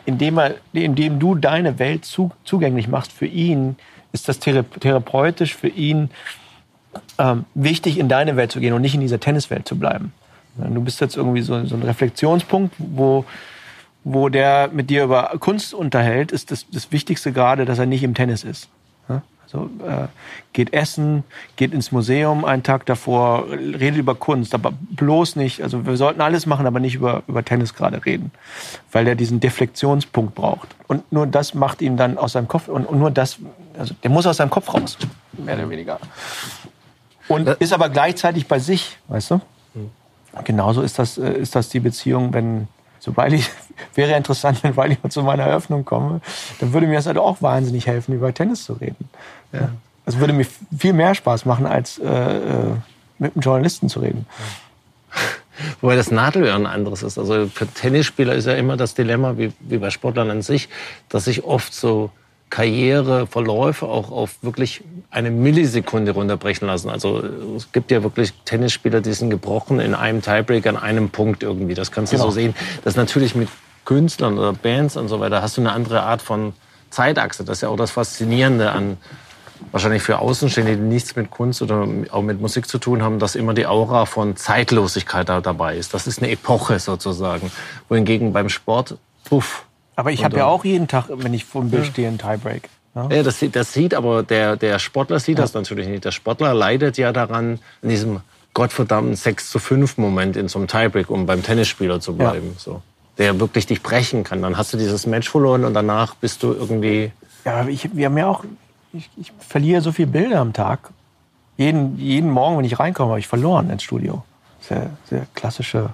indem, er, indem du deine Welt zu, zugänglich machst für ihn, ist das therapeutisch für ihn ähm, wichtig, in deine Welt zu gehen und nicht in dieser Tenniswelt zu bleiben. Du bist jetzt irgendwie so, so ein Reflexionspunkt, wo, wo der mit dir über Kunst unterhält, ist das, das Wichtigste gerade, dass er nicht im Tennis ist. So, äh, geht essen, geht ins Museum einen Tag davor, redet über Kunst, aber bloß nicht. Also wir sollten alles machen, aber nicht über, über Tennis gerade reden, weil er diesen Deflektionspunkt braucht. Und nur das macht ihn dann aus seinem Kopf und, und nur das, also der muss aus seinem Kopf raus, mehr oder weniger. Und ist aber gleichzeitig bei sich, weißt du? Hm. Genauso ist das, äh, ist das die Beziehung, wenn so Riley wäre interessant, wenn Riley mal zu meiner Eröffnung komme, dann würde mir das halt auch wahnsinnig helfen, über Tennis zu reden. Ja. Das würde mir viel mehr Spaß machen, als äh, äh, mit einem Journalisten zu reden. Wobei das Nadelöhr ein anderes ist. Also für Tennisspieler ist ja immer das Dilemma, wie, wie bei Sportlern an sich, dass sich oft so Karriereverläufe auch auf wirklich eine Millisekunde runterbrechen lassen. Also es gibt ja wirklich Tennisspieler, die sind gebrochen in einem Tiebreak an einem Punkt irgendwie. Das kannst du genau. so sehen. Das natürlich mit Künstlern oder Bands und so weiter hast du eine andere Art von Zeitachse. Das ist ja auch das Faszinierende an wahrscheinlich für Außenstehende, die nichts mit Kunst oder auch mit Musik zu tun haben, dass immer die Aura von Zeitlosigkeit da dabei ist. Das ist eine Epoche sozusagen. Wohingegen beim Sport, puff. Aber ich habe ja auch jeden Tag, wenn ich vor dem Bild stehe, einen Tiebreak. Ja, ja das, das, sieht aber der, der Sportler sieht ja. das natürlich nicht. Der Sportler leidet ja daran, in diesem gottverdammten 6 zu 5 Moment in so einem Tiebreak, um beim Tennisspieler zu bleiben. Ja. So. Der wirklich dich brechen kann. Dann hast du dieses Match verloren und danach bist du irgendwie. Ja, ich, wir haben ja auch ich, ich verliere so viele Bilder am Tag. Jeden, jeden Morgen, wenn ich reinkomme, habe ich verloren ins Studio. Sehr, sehr klassische.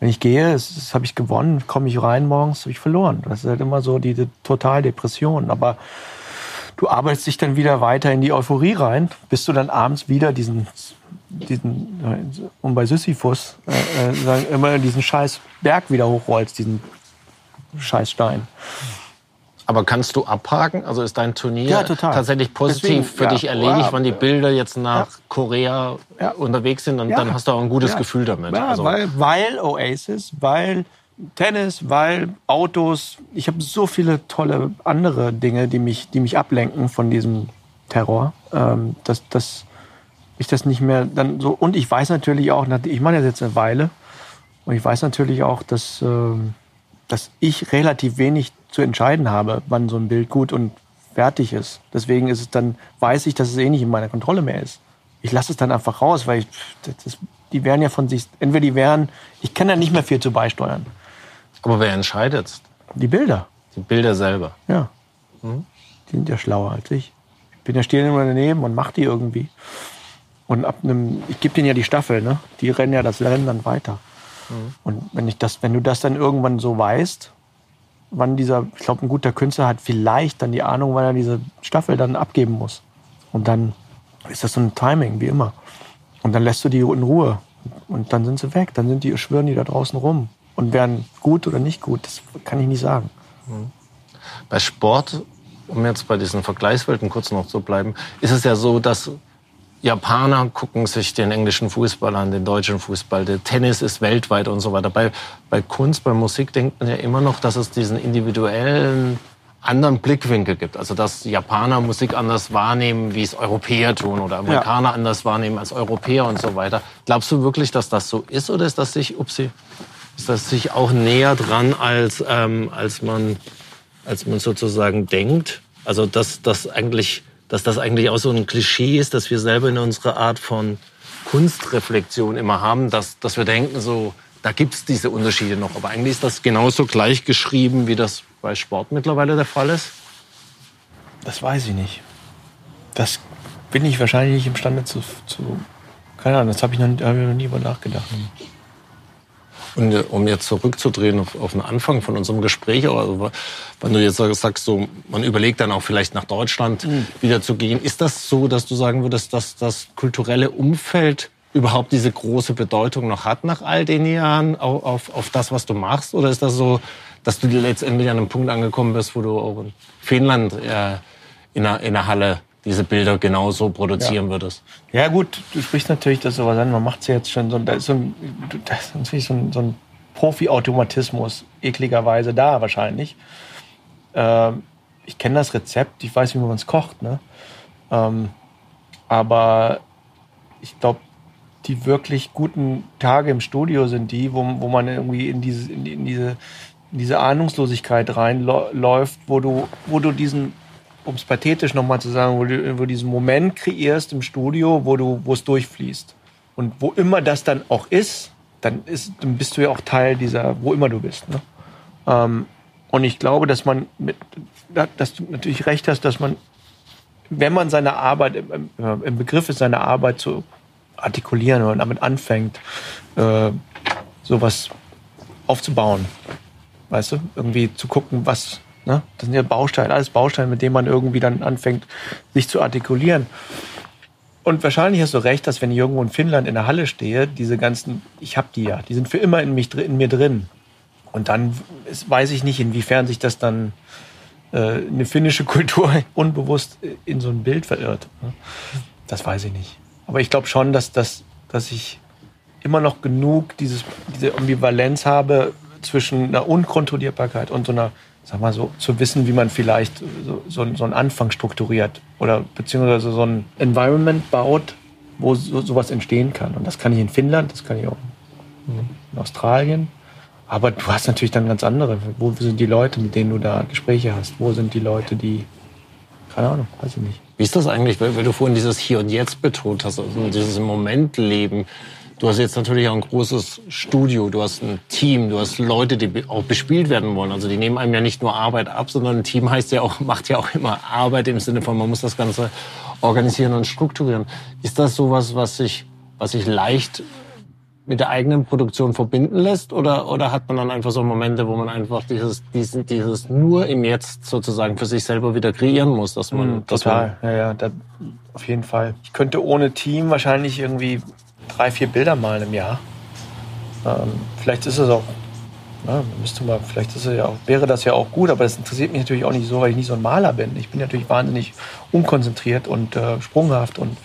Wenn ich gehe, das, habe ich gewonnen, komme ich rein morgens, habe ich verloren. Das ist halt immer so die, die Totaldepression. Aber du arbeitest dich dann wieder weiter in die Euphorie rein, bis du dann abends wieder diesen, diesen um bei Sisyphus äh, äh immer diesen scheiß Berg wieder hochrollst, diesen scheiß Stein. Aber kannst du abhaken? Also ist dein Turnier ja, tatsächlich positiv Deswegen, für ja, dich erledigt, wenn die Bilder jetzt nach Korea unterwegs sind? Und dann hast du auch ein gutes Gefühl damit. Also. weil, weil Oasis, weil Tennis, weil Autos. Ich habe so viele tolle andere Dinge, die mich, die mich ablenken von diesem Terror, ähm, dass, dass ich das nicht mehr dann so. Und ich weiß natürlich auch, ich mache das jetzt eine Weile, und ich weiß natürlich auch, dass, ähm, dass ich relativ wenig zu entscheiden habe, wann so ein Bild gut und fertig ist. Deswegen ist es dann, weiß ich, dass es eh nicht in meiner Kontrolle mehr ist. Ich lasse es dann einfach raus, weil ich, das, die wären ja von sich, entweder die wären, ich kann da nicht mehr viel zu beisteuern. Aber wer entscheidet? Die Bilder. Die Bilder selber. Ja. Mhm. Die sind ja schlauer als ich. Ich bin ja stehen immer daneben und mach die irgendwie. Und ab einem, ich gebe denen ja die Staffel, ne? Die rennen ja das Rennen dann weiter. Mhm. Und wenn ich das, wenn du das dann irgendwann so weißt, wann dieser, ich glaube, ein guter Künstler hat vielleicht dann die Ahnung, wann er diese Staffel dann abgeben muss. Und dann ist das so ein Timing, wie immer. Und dann lässt du die in Ruhe. Und dann sind sie weg. Dann sind die, schwören die da draußen rum. Und werden gut oder nicht gut, das kann ich nicht sagen. Mhm. Bei Sport, um jetzt bei diesen Vergleichswelten kurz noch zu bleiben, ist es ja so, dass Japaner gucken sich den englischen Fußball an, den deutschen Fußball. Der Tennis ist weltweit und so weiter. Bei, bei Kunst, bei Musik denkt man ja immer noch, dass es diesen individuellen anderen Blickwinkel gibt. Also dass Japaner Musik anders wahrnehmen, wie es Europäer tun oder Amerikaner ja. anders wahrnehmen als Europäer und so weiter. Glaubst du wirklich, dass das so ist oder ist das sich, upsie, ist das sich auch näher dran, als, ähm, als, man, als man sozusagen denkt? Also dass das eigentlich dass das eigentlich auch so ein Klischee ist, dass wir selber in unserer Art von Kunstreflexion immer haben, dass, dass wir denken, so, da gibt es diese Unterschiede noch. Aber eigentlich ist das genauso gleich geschrieben, wie das bei Sport mittlerweile der Fall ist. Das weiß ich nicht. Das bin ich wahrscheinlich nicht imstande zu. zu keine Ahnung, das habe ich, hab ich noch nie über nachgedacht. Und um jetzt zurückzudrehen auf, auf den Anfang von unserem Gespräch, also, wenn du jetzt sagst, so, man überlegt dann auch vielleicht nach Deutschland mhm. wieder zu gehen, ist das so, dass du sagen würdest, dass das kulturelle Umfeld überhaupt diese große Bedeutung noch hat nach all den Jahren auf, auf, auf das, was du machst? Oder ist das so, dass du letztendlich an einem Punkt angekommen bist, wo du auch in Finnland äh, in, einer, in einer Halle diese Bilder genauso produzieren ja. würdest. Ja gut, du sprichst natürlich das sowas an, man macht es ja jetzt schon so, da ist so ein, da ist natürlich so ein, so ein Profi-Automatismus ekligerweise da wahrscheinlich. Ähm, ich kenne das Rezept, ich weiß, wie man es kocht, ne? Ähm, aber ich glaube, die wirklich guten Tage im Studio sind die, wo, wo man irgendwie in diese, in, in diese, in diese Ahnungslosigkeit reinläuft, wo du, wo du diesen um es pathetisch nochmal zu sagen, wo du, wo diesen Moment kreierst im Studio, wo du, wo es durchfließt. Und wo immer das dann auch ist, dann, ist, dann bist du ja auch Teil dieser, wo immer du bist. Ne? Ähm, und ich glaube, dass man, mit, dass du natürlich recht hast, dass man, wenn man seine Arbeit, im, im Begriff ist, seine Arbeit zu artikulieren und damit anfängt, äh, sowas aufzubauen, weißt du, irgendwie zu gucken, was, Ne? Das sind ja Bausteine, alles Bausteine, mit denen man irgendwie dann anfängt, sich zu artikulieren. Und wahrscheinlich hast du recht, dass wenn ich irgendwo in Finnland in der Halle stehe, diese ganzen, ich habe die ja, die sind für immer in, mich, in mir drin. Und dann ist, weiß ich nicht, inwiefern sich das dann äh, eine finnische Kultur unbewusst in so ein Bild verirrt. Ne? Das weiß ich nicht. Aber ich glaube schon, dass, dass, dass ich immer noch genug dieses, diese Ambivalenz habe zwischen einer Unkontrollierbarkeit und so einer sag mal so, zu wissen, wie man vielleicht so, so, so einen Anfang strukturiert oder beziehungsweise so ein Environment baut, wo so, sowas entstehen kann. Und das kann ich in Finnland, das kann ich auch in Australien. Aber du hast natürlich dann ganz andere. Wo sind die Leute, mit denen du da Gespräche hast? Wo sind die Leute, die, keine Ahnung, weiß ich nicht. Wie ist das eigentlich, weil, du vorhin dieses Hier und Jetzt betont hast, also dieses Moment leben? Du hast jetzt natürlich auch ein großes Studio, du hast ein Team, du hast Leute, die auch bespielt werden wollen. Also die nehmen einem ja nicht nur Arbeit ab, sondern ein Team heißt ja auch, macht ja auch immer Arbeit im Sinne von, man muss das Ganze organisieren und strukturieren. Ist das sowas, was sich, was sich leicht mit der eigenen Produktion verbinden lässt? Oder, oder hat man dann einfach so Momente, wo man einfach dieses, dieses, dieses nur im Jetzt sozusagen für sich selber wieder kreieren muss? Dass man, mm, total, dass man ja, ja, da, auf jeden Fall. Ich könnte ohne Team wahrscheinlich irgendwie drei, vier Bilder malen im Jahr. Ähm, vielleicht ist es auch, ja, müsste mal, vielleicht ist es ja auch, wäre das ja auch gut, aber das interessiert mich natürlich auch nicht so, weil ich nicht so ein Maler bin. Ich bin natürlich wahnsinnig unkonzentriert und äh, sprunghaft und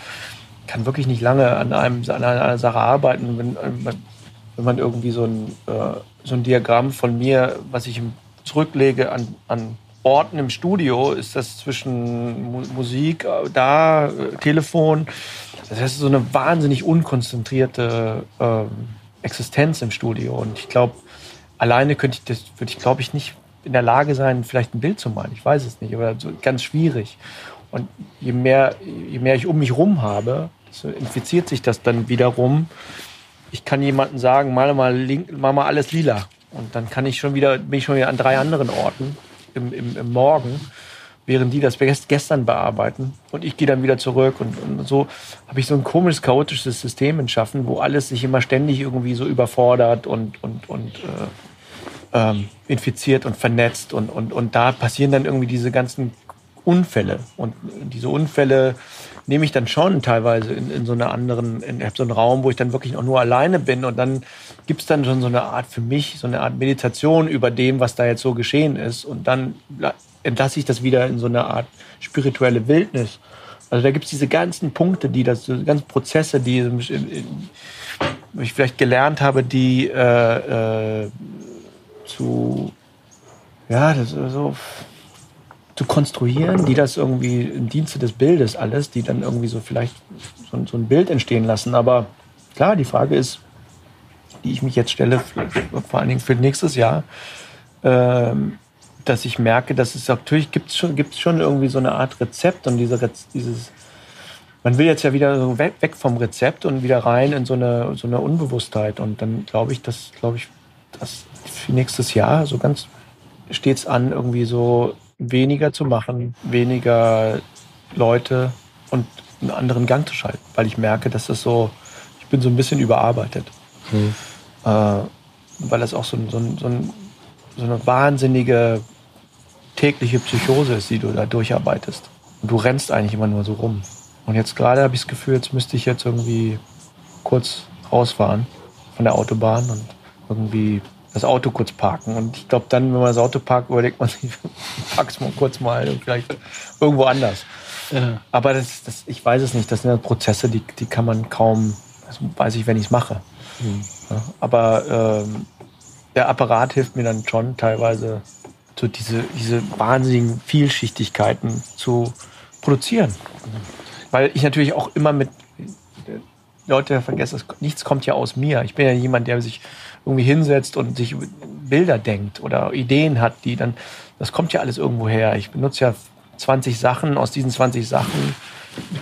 kann wirklich nicht lange an, einem, an einer Sache arbeiten. Wenn, wenn man irgendwie so ein, äh, so ein Diagramm von mir, was ich zurücklege an, an Orten im Studio, ist das zwischen Mu Musik, äh, da, äh, Telefon. Das heißt, so eine wahnsinnig unkonzentrierte ähm, Existenz im Studio. Und ich glaube, alleine könnte ich das, würde ich glaube ich nicht in der Lage sein, vielleicht ein Bild zu malen. Ich weiß es nicht, aber so ganz schwierig. Und je mehr, je mehr ich um mich rum habe, so infiziert sich das dann wiederum. Ich kann jemandem sagen, mal mal, link, mal mal alles lila. Und dann kann ich schon wieder, bin ich schon wieder an drei anderen Orten im, im, im Morgen, während die das gestern bearbeiten. Und ich gehe dann wieder zurück. Und, und so habe ich so ein komisches, chaotisches System entschaffen, wo alles sich immer ständig irgendwie so überfordert und, und, und äh, ähm, infiziert und vernetzt. Und, und, und da passieren dann irgendwie diese ganzen Unfälle. Und diese Unfälle nehme ich dann schon teilweise in, in so einer anderen, in, ich so einen Raum, wo ich dann wirklich auch nur alleine bin und dann gibt es dann schon so eine Art für mich, so eine Art Meditation über dem, was da jetzt so geschehen ist und dann entlasse ich das wieder in so eine Art spirituelle Wildnis. Also da gibt es diese ganzen Punkte, die das, diese ganzen Prozesse, die ich vielleicht gelernt habe, die äh, äh, zu, ja, das so zu konstruieren, die das irgendwie im Dienste des Bildes alles, die dann irgendwie so vielleicht so, so, ein Bild entstehen lassen. Aber klar, die Frage ist, die ich mich jetzt stelle, vor allen Dingen für nächstes Jahr, ähm, dass ich merke, dass es natürlich gibt schon, gibt's schon irgendwie so eine Art Rezept und diese, dieses, man will jetzt ja wieder so weg, weg vom Rezept und wieder rein in so eine, so eine Unbewusstheit. Und dann glaube ich, dass, glaube ich, dass für nächstes Jahr so ganz steht an, irgendwie so weniger zu machen, weniger Leute und einen anderen Gang zu schalten, weil ich merke, dass das so, ich bin so ein bisschen überarbeitet. Hm. Äh, weil das auch so, so, so, so, eine wahnsinnige tägliche Psychose ist, die du da durcharbeitest. Und du rennst eigentlich immer nur so rum. Und jetzt gerade habe ich das Gefühl, jetzt müsste ich jetzt irgendwie kurz rausfahren von der Autobahn und irgendwie das Auto kurz parken. Und ich glaube, dann, wenn man das Auto parkt, überlegt man sich, pack's mal kurz mal vielleicht irgendwo anders. Ja. Aber das, das, ich weiß es nicht. Das sind ja Prozesse, die, die kann man kaum, das weiß ich, wenn ich es mache. Mhm. Ja, aber ähm, der Apparat hilft mir dann schon teilweise, so diese, diese wahnsinnigen Vielschichtigkeiten zu produzieren. Weil ich natürlich auch immer mit Leute vergessen, nichts kommt ja aus mir. Ich bin ja jemand, der sich irgendwie hinsetzt und sich Bilder denkt oder Ideen hat, die dann, das kommt ja alles irgendwo her. Ich benutze ja 20 Sachen, aus diesen 20 Sachen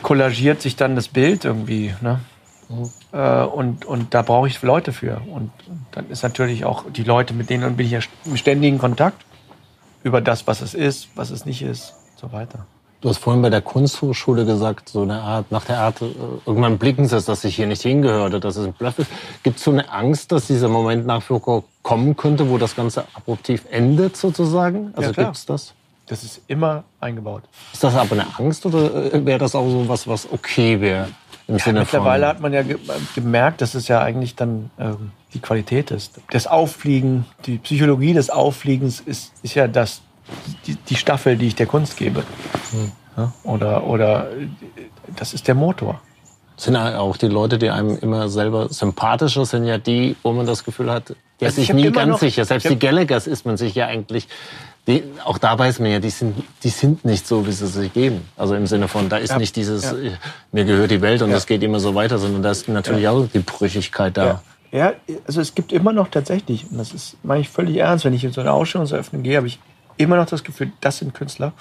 kollagiert sich dann das Bild irgendwie. Ne? Mhm. Äh, und, und da brauche ich Leute für. Und dann ist natürlich auch die Leute, mit denen bin ich ja im ständigen Kontakt über das, was es ist, was es nicht ist, und so weiter. Du hast vorhin bei der Kunsthochschule gesagt, so eine Art, nach der Art, äh, irgendwann blicken sie es, dass ich hier nicht hingehöre oder dass es ein Bluff ist. Gibt es so eine Angst, dass dieser Moment nach Foucault kommen könnte, wo das Ganze abruptiv endet sozusagen? Also ja, gibt's das? Das ist immer eingebaut. Ist das aber eine Angst oder äh, wäre das auch so was, was okay wäre? Im ja, Sinne mittlerweile von hat man ja gemerkt, dass es ja eigentlich dann ähm, die Qualität ist. Das Auffliegen, die Psychologie des Auffliegens ist, ist ja das die, die Staffel, die ich der Kunst gebe. Hm. Ja, oder, oder das ist der Motor. Sind auch die Leute, die einem immer selber sympathischer sind, ja die, wo man das Gefühl hat, der also ist sich nie ganz noch, sicher. Selbst die Gallaghers ist man sich ja eigentlich, die, auch da weiß man ja, die sind, die sind nicht so, wie sie sich geben. Also im Sinne von, da ist ja, nicht dieses, ja. mir gehört die Welt und es geht immer so weiter, sondern da ist natürlich auch die Brüchigkeit da. Ja, also es gibt immer noch tatsächlich, und das ist, meine ich völlig ernst, wenn ich in so eine Ausstellungseröffnung gehe, habe ich immer noch das Gefühl, das sind Künstler,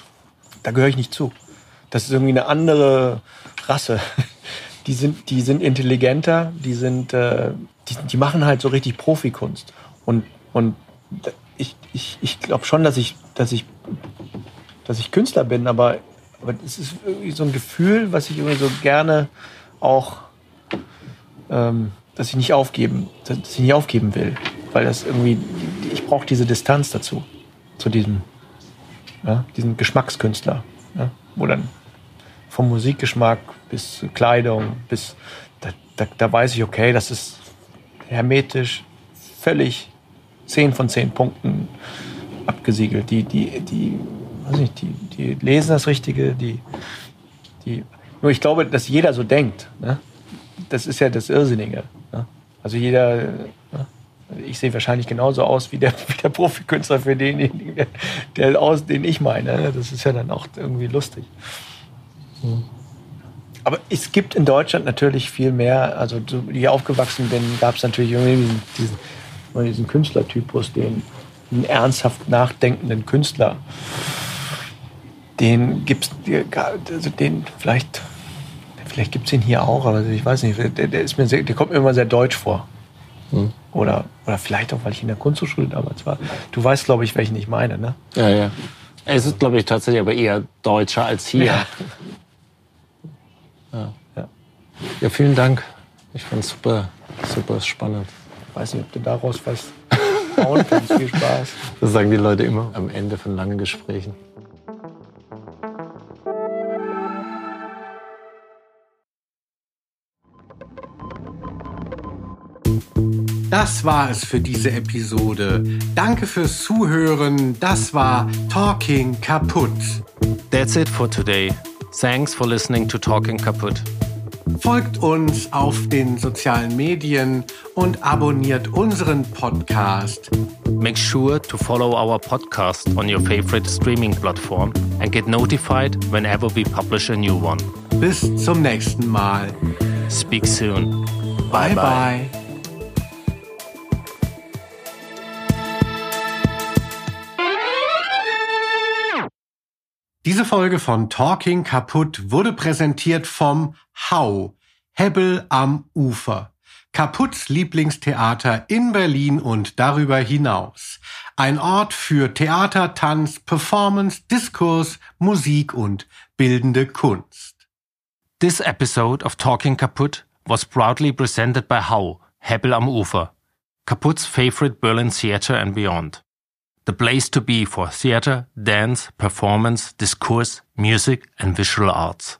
da gehöre ich nicht zu. Das ist irgendwie eine andere Rasse. Die sind, die sind intelligenter, die sind, äh, die, die machen halt so richtig Profikunst. Und, und ich, ich, ich glaube schon, dass ich, dass ich, dass ich Künstler bin, aber, aber es ist irgendwie so ein Gefühl, was ich irgendwie so gerne auch, ähm, dass ich nicht aufgeben, dass ich nicht aufgeben will, weil das irgendwie, ich brauche diese Distanz dazu zu diesem, ja, diesem Geschmackskünstler, ja, wo dann vom Musikgeschmack bis Kleidung, bis da, da, da weiß ich, okay, das ist hermetisch völlig 10 von 10 Punkten abgesiegelt. Die, die, die, weiß nicht, die, die lesen das Richtige, die, die. Nur ich glaube, dass jeder so denkt. Ne? Das ist ja das Irrsinnige. Ne? Also jeder, ne? ich sehe wahrscheinlich genauso aus wie der, wie der Profikünstler für denjenigen, der, der aus, den ich meine. Ne? Das ist ja dann auch irgendwie lustig. Hm. Aber es gibt in Deutschland natürlich viel mehr, also die aufgewachsen bin, gab es natürlich irgendwie diesen Künstlertypus, den einen ernsthaft nachdenkenden Künstler, den gibt es, also den vielleicht, vielleicht gibt es ihn hier auch, aber ich weiß nicht, der, der, ist mir sehr, der kommt mir immer sehr deutsch vor. Hm. Oder, oder vielleicht auch, weil ich in der Kunsthochschule damals war. Du weißt, glaube ich, welchen ich meine, ne? Ja, ja. Es ist, glaube ich, tatsächlich aber eher deutscher als hier. Ja. Ja. ja. ja vielen Dank. Ich fand es super, super spannend. Ich weiß nicht, ob du daraus was bauen kannst. Viel Spaß. Das sagen die Leute immer am Ende von langen Gesprächen. Das war es für diese Episode. Danke fürs Zuhören. Das war Talking Kaputt. That's it for today. Thanks for listening to Talking Kaputt. Folgt uns auf den sozialen Medien und abonniert unseren Podcast. Make sure to follow our podcast on your favorite streaming platform and get notified whenever we publish a new one. Bis zum nächsten Mal. Speak soon. Bye bye. bye. Diese Folge von Talking Kaputt wurde präsentiert vom Hau, Hebbel am Ufer. Kaputts Lieblingstheater in Berlin und darüber hinaus. Ein Ort für Theater, Tanz, Performance, Diskurs, Musik und bildende Kunst. This episode of Talking Kaputt was proudly presented by Hau, Hebbel am Ufer, Kaputt's favorite Berlin theater and beyond. The place to be for theater, dance, performance, discourse, music, and visual arts.